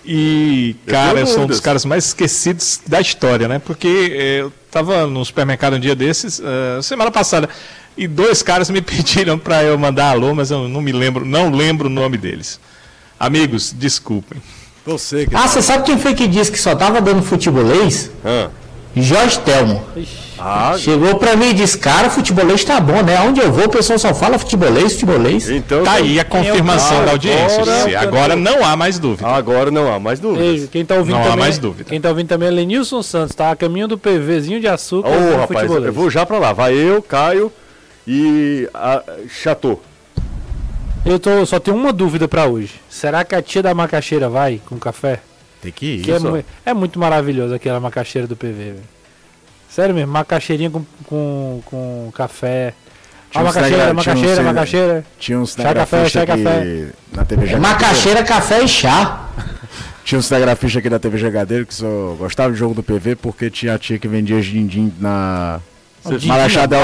E, cara, eu, sou um dos caras mais esquecidos da história, né? Porque eu tava no supermercado um dia desses, uh, semana passada, e dois caras me pediram para eu mandar alô, mas eu não me lembro, não lembro o nome deles. Amigos, desculpem. Você que Ah, você sabe quem foi que disse que só tava dando futebolês? Ah. Jorge Telmo. Ah, Chegou pra mim e disse, cara, futebolês tá bom, né? Onde eu vou, o pessoal só fala futebolês, futebolês. Então, tá aí a confirmação da audiência. Agora, agora não há mais dúvida. Agora não há mais dúvida. Quem tá ouvindo não também, há mais dúvida. Quem tá ouvindo também é Lenilson Santos, tá? A caminho do PVzinho de açúcar. Ô, oh, rapaz, eu vou já pra lá. Vai eu, Caio e a Chateau. Eu tô, só tenho uma dúvida para hoje. Será que a tia da macaxeira vai com café? Tem que ir. Que é, é, muito maravilhoso aquela macaxeira do PV, velho. Sério mesmo, macaxeirinha com, com, com café. Tinha ah, macaxeira, macaxeira, um macaxeira. Tinha uns chá café, chá café. Na TV Jagadeiro. Macaxeira, café e chá. tinha um cinegrafista aqui na TV Jagadeiro que só gostava de jogo do PV porque tinha a tia que vendia din-din na Marachá Del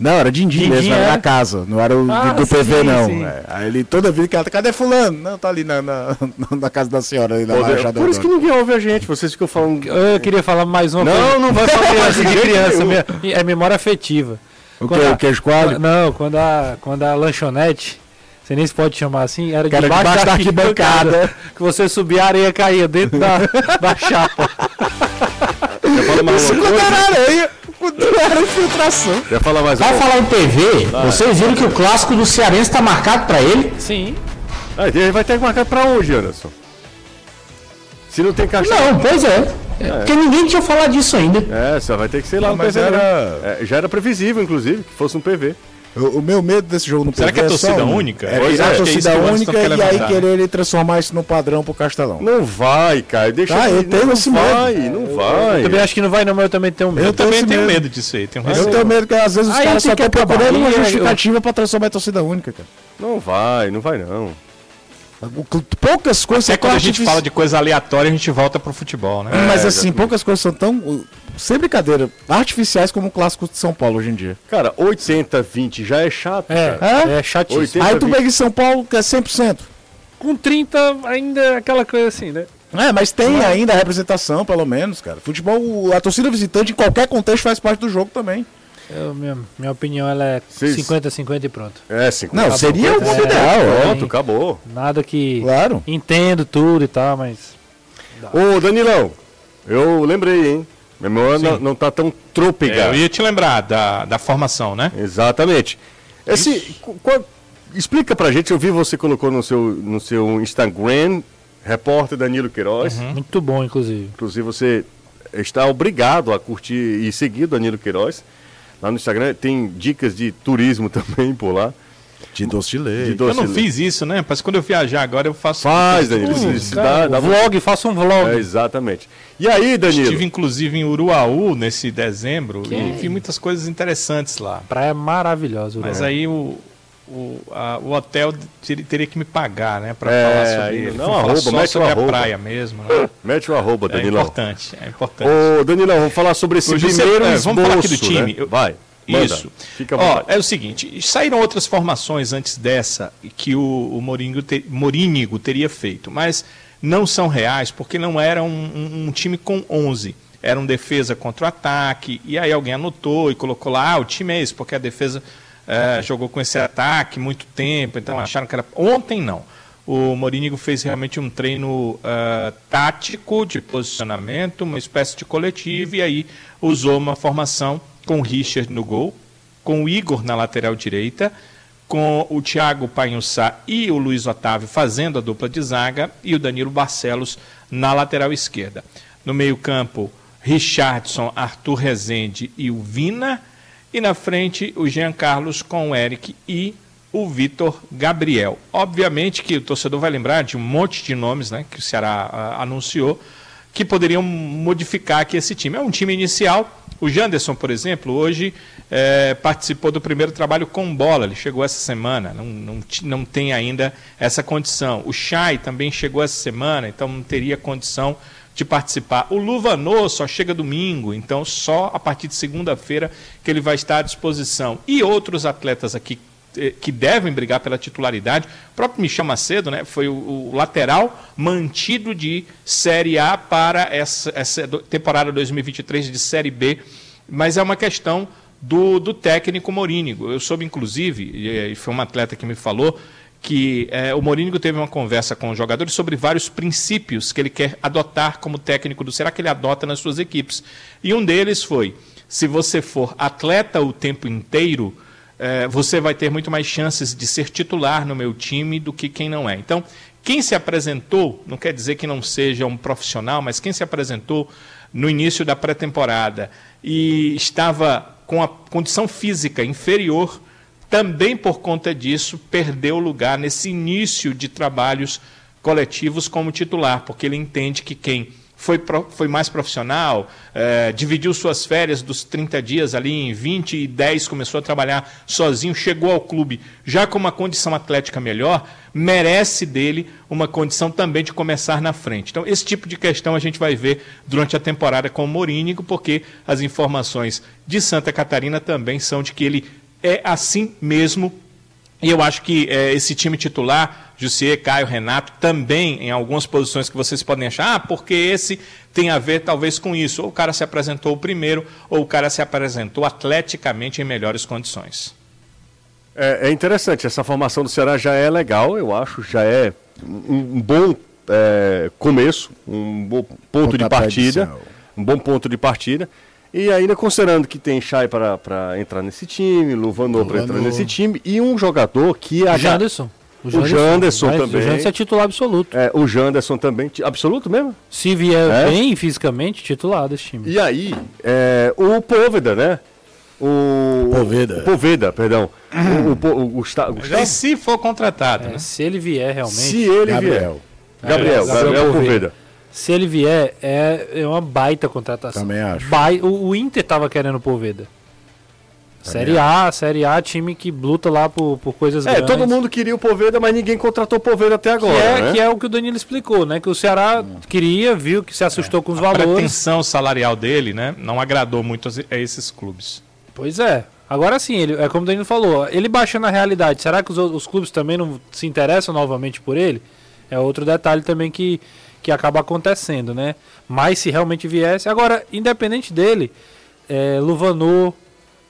Não, era Dindim, Dindim mesmo, era na casa, não era o Ah, do PV, sim, não. sim. É, aí ele toda vida que ela cadê fulano? Não, tá ali na, na, na casa da senhora, ali na Pô, Por isso que ninguém ouve a gente, vocês ficam falando. Eu queria falar mais uma Não, coisa. não vai falar criança, de de criança, minha- é memória afetiva. O Quando que? a- O queijo coalho? Não, quando a, quando a lanchonete, você nem se pode chamar assim, era era debaixo, debaixo da da arquibancada. Que você subia, a areia caía dentro da, da chapa. Já fala mais uma coisa? Era era infiltração. Já fala mais Pra uma falar em TV, vocês viram que o clássico do Cearense tá marcado pra ele? Sim. Ah, ele vai ter que marcar pra onde, Anderson? Se não tem caixa. Não, pois é. É, Porque ninguém tinha falado disso ainda. É, só vai ter que ser lá Não, mas PV. era- né? É, já era previsível, inclusive, que fosse um PV. O, o meu medo desse jogo no Será PV que é torcida única? É virar é, é torcida Anderson única e aí querer transformar isso no padrão pro Castelão. Não vai, Caio. Deixa Tá, ele- eu tenho não esse vai, medo. não Eu vai. também acho que não vai não, mas eu também tenho medo. Eu Eu também tenho medo. medo disso aí. Tenho Eu tenho medo que às vezes os Aí caras tem só estão procurando uma Bahia, eu- justificativa pra transformar a torcida única, cara. Não vai, não vai não. Poucas coisas É são quando tão a gente fala de coisa aleatória, a gente volta pro futebol, né? Mas É, assim, exatamente. poucas coisas são tão, uh, sem brincadeira, artificiais como o clássico de São Paulo hoje em dia. Cara, 80, 20 já é chato, É, cara. é, chatíssimo. 80, Aí tu 20. pega em São Paulo, que é 100%. Com 30 ainda é aquela coisa assim, né? É, mas tem ainda a representação, pelo menos, cara. Futebol, a torcida visitante em qualquer contexto faz parte do jogo também. Eu, minha, minha opinião ela é Vocês- 50-50 e pronto. É, 50. Não, seria o mundo É, ideal, é. Pronto, acabou. Nada que. Claro. Entendo tudo e tal, mas. Ô, Danilão, eu lembrei, hein? Minha memória Sim. não, não tá tão trôpega. É, eu ia te lembrar da, da formação, né? Exatamente. Esse, qu- qual- explica pra gente, eu vi você colocou no seu, no seu Instagram, repórter Danilo Queiroz. Muito bom, inclusive. Inclusive você está obrigado a curtir e seguir o Danilo Queiroz. Lá no Instagram tem dicas de turismo também por lá. De doce de De leite. Eu doce não de- fiz isso, né? Mas quando eu viajar agora eu faço. Faz, Danilo. Hum, isso dá- dá- vlog, faça um vlog. É, exatamente. E aí, Danilo? Estive inclusive em Uruaú nesse dezembro e vi muitas coisas interessantes lá. Praia maravilhosa. Mas Uruguai. aí o, o, a- o hotel ter- teria que me pagar, né? Pra É, falar sobre aí ele. não, arroba, só mete o sobre a arroba. praia mesmo, né? Mete o arroba, É Danilão. importante, é importante. Ô, Danilão, vamos falar sobre esse Hoje você- primeiro é, esboço, vamos falar aqui do time. né? Eu- Vai. Manda. Isso. Fica Ó, é o seguinte, saíram outras formações antes dessa que o, o Morínigo, te- Morínigo teria feito, mas não são reais porque não era um, um- um time com 11. Era um defesa contra o ataque, e aí alguém anotou e colocou lá, ah, o time é esse, porque a defesa eh, jogou com esse ataque muito tempo, então acharam que era... Ontem não. O Morínigo fez realmente um treino ah, tático de posicionamento, uma espécie de coletivo, e aí usou uma formação com o Richard no gol, com o Igor na lateral direita, com o Thiago Panhussá e o Luiz Otávio fazendo a dupla de zaga e o Danilo Barcelos na lateral esquerda. No meio-campo, Richardson, Arthur Rezende e o Vina. E na frente, o Jean Carlos com o Eric e o Vitor Gabriel. Obviamente que o torcedor vai lembrar de um monte de nomes né, que o Ceará ah, anunciou que poderiam modificar aqui esse time. É um time inicial. O Janderson, por exemplo, hoje eh, participou do primeiro trabalho com bola. Ele chegou essa semana, não, não, não tem ainda essa condição. O Chay também chegou essa semana, então não teria condição de participar. O Luvanô só chega domingo, então só a partir de segunda-feira que ele vai estar à disposição. E outros atletas aqui que devem brigar pela titularidade. O próprio Michel Macedo né, foi o, o lateral mantido de Série A para essa, essa temporada 2023 de Série B, mas é uma questão do, do técnico Morínigo. Eu soube, inclusive, e, eh, e foi um atleta que me falou, que eh, o Morínigo teve uma conversa com os jogadores sobre vários princípios que ele quer adotar como técnico do Será que ele adota nas suas equipes. E um deles foi: se você for atleta o tempo inteiro, eh, você vai ter muito mais chances de ser titular no meu time do que quem não é. Então, quem se apresentou, não quer dizer que não seja um profissional, mas quem se apresentou no início da pré-temporada e estava com a condição física inferior, também por conta disso perdeu lugar nesse início de trabalhos coletivos como titular, porque ele entende que quem foi, pro- foi mais profissional, eh, dividiu suas férias dos 30 dias ali em 20 e 10, começou a trabalhar sozinho, chegou ao clube já com uma condição atlética melhor, merece dele uma condição também de começar na frente. Então, esse tipo de questão a gente vai ver durante a temporada com o Morínigo, porque as informações de Santa Catarina também são de que ele é assim mesmo. E eu acho que é, esse time titular, Jussier, Caio, Renato, também em algumas posições que vocês podem achar, ah, porque esse tem a ver talvez com isso. Ou o cara se apresentou primeiro, ou o cara se apresentou atleticamente em melhores condições. É, é interessante, essa formação do Ceará já é legal, eu acho, já é um, um bom é, começo, um bom ponto de partida. Um bom ponto de partida. E ainda considerando que tem Chay para entrar nesse time, Luvanor para entrar nesse time, e um jogador que... A... Janderson. O Janderson, o Janderson também. O Janderson é titular absoluto. É, o Janderson também. Absoluto mesmo? Se vier é. bem fisicamente, titular desse time. E aí, é, o Póveda, né? O. Poveda. O Poveda, perdão. O, o, o, o, se for contratado, é, né? Se ele vier realmente. Se ele Gabriel. vier. Gabriel, Gabriel, Gabriel Poveda. Se ele vier, é, é uma baita contratação. Também acho. Bai, o, o, Inter tava querendo o Poveda. Série A, Série A, time que luta lá por, por coisas é, grandes. todo mundo queria o Poveda, mas ninguém contratou o Poveda até agora. Que é, né? que é o que o Danilo explicou, né? Que o Ceará queria, viu que se assustou é. com os a valores. A pretensão salarial dele, né? Não agradou muito a esses clubes. Pois é. Agora sim, ele, é como o Danilo falou, ele baixando a realidade, será que os, os clubes também não se interessam novamente por ele? É outro detalhe também que, que acaba acontecendo, né? Mas se realmente viesse. Agora, independente dele, é, Luvanor,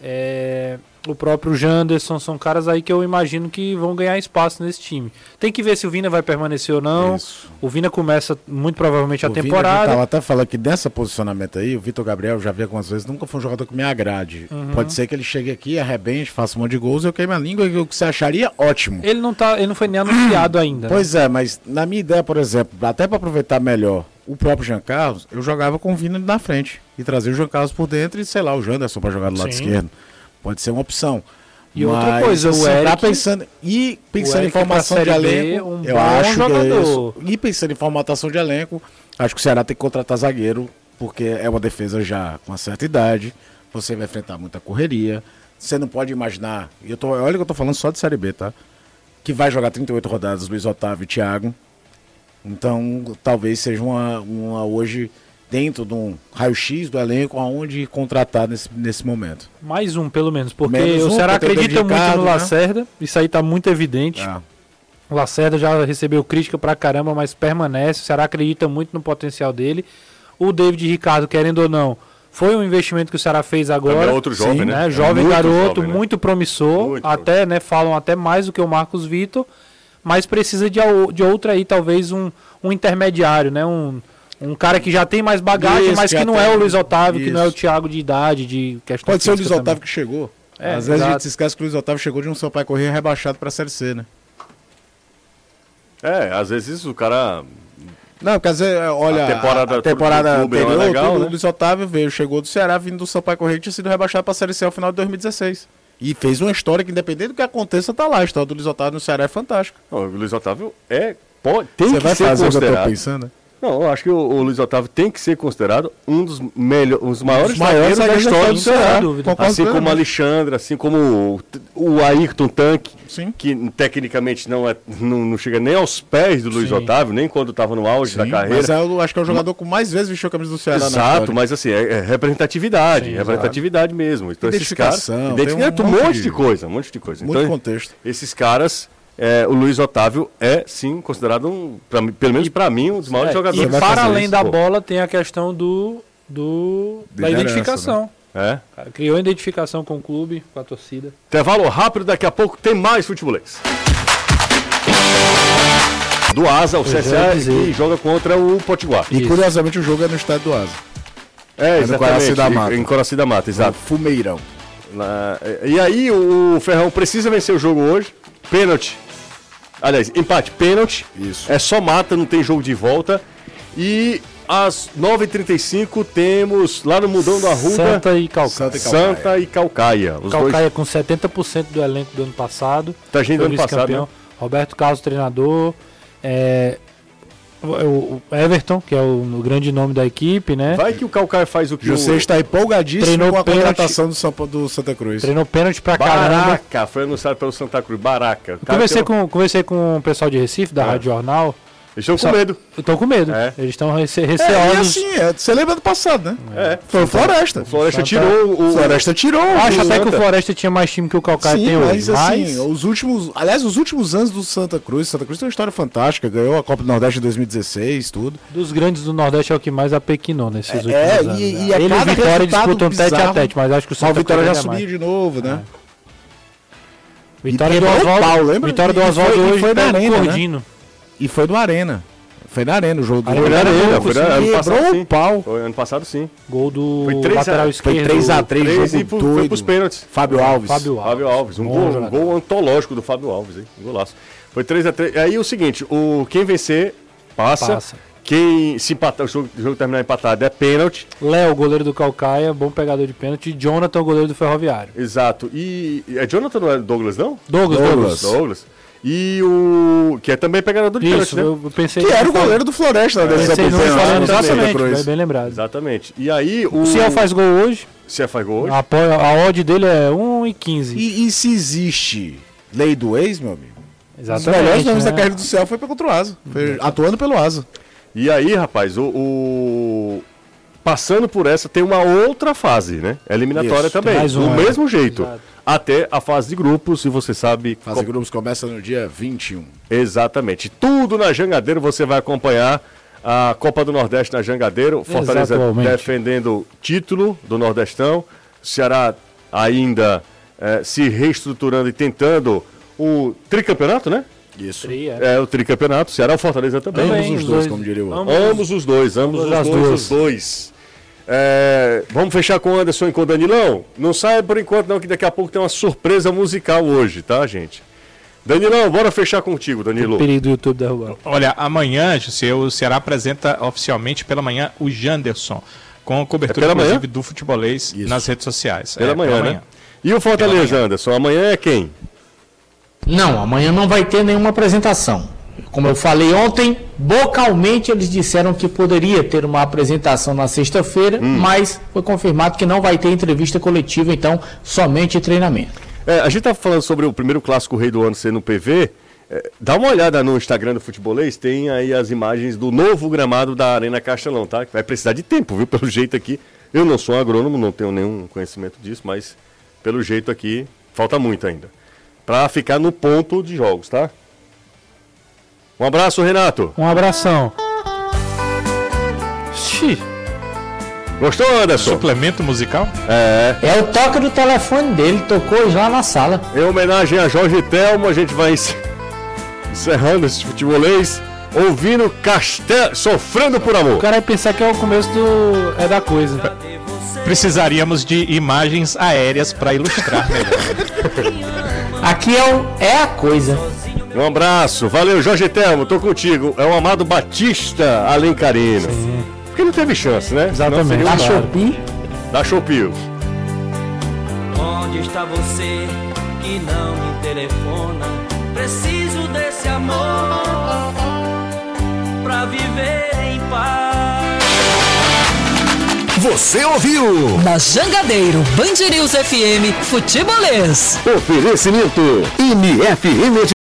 é, o próprio Janderson, são caras aí que eu imagino que vão ganhar espaço nesse time. Tem que ver se o Vina vai permanecer ou não. Isso. O Vina começa muito provavelmente a o temporada. Vina, tava até falando que nessa posicionamento aí, o Vitor Gabriel, já vi algumas vezes, nunca foi um jogador que me agrade. Uhum. Pode ser que ele chegue aqui, arrebente, faça um monte de gols, eu queime a língua e o que você acharia, ótimo. Ele não, tá, ele não foi nem anunciado ainda. Pois né? é, mas na minha ideia, por exemplo, até para aproveitar melhor o próprio Jean Carlos, eu jogava com o Vina na frente e trazia o Jean Carlos por dentro e, sei lá, o Janderson para jogar do lado Sim. esquerdo. Pode ser uma opção. E Mas, outra coisa, o Eric, tá pensando e pensando em formação de elenco, um eu acho jogador. que é e pensando em formatação de elenco, acho que o Ceará tem que contratar zagueiro, porque é uma defesa já com uma certa idade, você vai enfrentar muita correria, você não pode imaginar, eu tô, olha que eu tô falando só de Série B, tá? Que vai jogar 38 rodadas Luiz Otávio e Thiago. Então, talvez seja uma, uma hoje dentro de um raio-x do elenco aonde contratar nesse, nesse momento. Mais um, pelo menos, porque menos o Ceará acredita muito no né? Lacerda, isso aí está muito evidente. É. O Lacerda já recebeu crítica pra caramba, mas permanece. O Ceará acredita muito no potencial dele. O David Ricardo, querendo ou não, foi um investimento que o Ceará fez agora. É outro jovem, Sim, né? né? Jovem garoto, jovem, né? muito promissor. Muito até, jovem. né, falam até mais do que o Marcos Vitor. Mas precisa de, de outra aí, talvez um, um intermediário, né? Um, um cara que já tem mais bagagem, isso, mas que, não é o Luiz Otávio, isso. que não é o Thiago de idade, de questão Pode ser o Luiz também. Otávio que chegou. É, Às exato. vezes a gente se esquece que o Luiz Otávio chegou de um Sampaio Corrêa rebaixado para a Série C, né? É, às vezes o cara não, quer dizer, olha, a temporada, a temporada é anterior, é legal, né? o Luiz Otávio veio, chegou do Ceará, vindo do Sampaio Correia, tinha sido rebaixado para a Série C ao final de 2016. E fez uma história que, independente do que aconteça, tá lá. A história do Luiz Otávio no Ceará é fantástica. O Luiz Otávio é, pode, tem Você que vai ser fazer considerado. O que eu tô pensando, né? Não, eu acho que o, o, Luiz Otávio tem que ser considerado um dos melhores, os maiores, maiores da história do Ceará. Assim como o Alexandre, assim como o, o Ayrton Tanque, Sim. que tecnicamente não, é, não, não, chega nem aos pés do Luiz Sim. Otávio, nem quando estava no auge Sim, da carreira. Mas é, eu acho que é o jogador com mais vezes vestiu a camisa do Ceará Exato, mas assim, é, é representatividade, representatividade mesmo. Então esses caras. Identificação, um, um monte de, de coisa, um monte de coisa. Muito então, contexto. Esses caras é, o Luiz Otávio é sim considerado um, pra, pelo menos para mim, um dos maiores é, jogadores. E para além isso, da pô. bola tem a questão do, do da identificação. Né? É. Criou identificação com o clube, com a torcida. Intervalo rápido, daqui a pouco tem mais futebolês. Do Asa, o CSA que joga contra o Potiguar. E curiosamente o jogo é no estádio do Asa. É, exatamente. Em da Mata. Em Coraci da Mata, exato. Fumeirão. Na, e aí o Ferrão precisa vencer o jogo hoje. Pênalti. Aliás, empate, pênalti. Isso. É só mata, não tem jogo de volta. E às 9h35 temos lá no Mudão da Arruda. Santa e Calcaia. Santa e Calcaia. Santa e Calcaia. Os Calcaia dois... com 70% do elenco do ano passado. Tá gente do ano passado. Né? Roberto Carlos, treinador. É, o Everton, que é o, o, grande nome da equipe, né? Vai que o Calcaia faz o que Você o... está empolgadíssimo Treinou com a pênalti... contratação do, São, do Santa Cruz. Treinou pênalti pra caramba. Baraca, foi anunciado pelo Santa Cruz. Baraca. Conversei, com, conversei com o pessoal de Recife, da é. Rádio Jornal. Eles estão com medo. Tô com medo. É. Eles estão rece É, receosos. assim, é, você lembra do passado, né? É. Foi o Floresta. O Floresta Santa- tirou o. Floresta tirou. Eu acho o até que o. Floresta tinha mais time que o Calcaia Sim, tem hoje. mas assim, os últimos. Aliás, os últimos anos do Santa Cruz. Santa Cruz tem uma história fantástica. Ganhou a Copa do Nordeste em 2016, tudo. dos grandes do Nordeste é o que mais apequinou nesses últimos é, anos. e- né? e a Ele e Vitória disputam tete a bizarro, tete, mas acho que o Santa Vitória já Cruz é subiu de novo, né? Vitória E do Oswaldo. Vitória do foi- Oswaldo hoje foi na o arena, né? E foi no Arena. Foi na Arena o jogo do Arena Foi na arena, foi na, sim. ano Quebrou passado o sim. pau. Foi ano passado sim. Gol do Foi três a- lateral foi esquerdo. Foi 3x3, Três e jogo pro- foi doido. pros pênaltis. Fábio Alves. Fábio Alves. Fábio Alves, um gol, um gol antológico do Fábio Alves, hein? Um golaço. Foi 3x3. Aí o seguinte, o, quem vencer passa. Passa. Quem se empatar, o jogo, o jogo terminar empatado é pênalti. Léo, goleiro do Calcaia, bom pegador de pênalti. E Jonathan, goleiro do Ferroviário. Exato. E é Jonathan não é Douglas, não? Douglas, Douglas. Douglas. E o. Que é também pegador de Isso, pênalti, né? eu pensei Que era o não goleiro do Floresta, né? Pensei né? Santa Exatamente, Cruz. bem, lembrado. Exatamente. E aí o. O Ciel faz gol hoje. Se faz gol hoje. A, a odd dele é 1,15. E, e se existe lei do ex, meu amigo? Os Exatamente. melhores nomes né? da carreira do céu foi contra o Asa. Foi atuando pelo Asa. E aí, rapaz, o, o- Passando por essa, tem uma outra fase, né? Eliminatória Isso, também. do é. mesmo jeito. Exato. Até a fase de grupos, e você sabe. Fase co- grupos começa no dia 21. Exatamente. Tudo na Jangadeiro você vai acompanhar. A Copa do Nordeste na Jangadeiro. Fortaleza Exatamente. defendendo título do Nordestão. Ceará ainda eh, se reestruturando e tentando o tricampeonato, né? Isso. Tri, é. É o tricampeonato. Ceará e o Fortaleza também. Também, Ambos os dois, dois. como diria o outro. Ambos. Ambos os dois, ambos os dois, duas. os dois. É, vamos fechar com o Anderson e com o Danilão? Não saia por enquanto não, que daqui a pouco tem uma surpresa musical hoje, tá, gente? Danilão, bora fechar contigo, Danilo. Perigo do YouTube derrubado. Olha, amanhã, José, o Ceará apresenta oficialmente pela manhã o Janderson, com cobertura É pela manhã? inclusive do futebolês Isso. nas redes sociais. Pela É, manhã, né? E o Fortaleza, Anderson? Amanhã é quem? Não, amanhã não vai ter nenhuma apresentação. Como eu falei ontem, vocalmente eles disseram que poderia ter uma apresentação na sexta-feira, mas foi confirmado que não vai ter entrevista coletiva, então somente treinamento. É, a gente tá falando sobre o primeiro clássico rei do ano ser no PV. É, dá uma olhada no Instagram do Futebolês, tem aí as imagens do novo gramado da Arena Castelão, tá? Que vai precisar de tempo, viu? Pelo jeito aqui. Eu não sou agrônomo, não tenho nenhum conhecimento disso, mas pelo jeito aqui falta muito ainda. Pra ficar no ponto de jogos, tá? Um abraço, Renato. Um abração. Xi, Gostou, Anderson? Suplemento musical? É. É o toque do telefone dele, tocou lá na sala. Em homenagem a Jorge Telmo, a gente vai encer- encerrando esse futebolês, ouvindo Castel... Sofrendo por o Amor. cara vai pensar que é o começo do. É da coisa. Precisaríamos de imagens aéreas para ilustrar melhor. Aqui é, o, é a coisa. Um abraço, valeu Jorge Telmo, tô contigo. É o amado Batista Alencarino. Porque não teve chance, né? Exatamente. Da. Shopee. Da Showpio. Onde está você que não me telefona? Preciso desse amor pra viver em paz. Você ouviu? Na Jangadeiro Band News FM Futebolês. Oferecimento MFM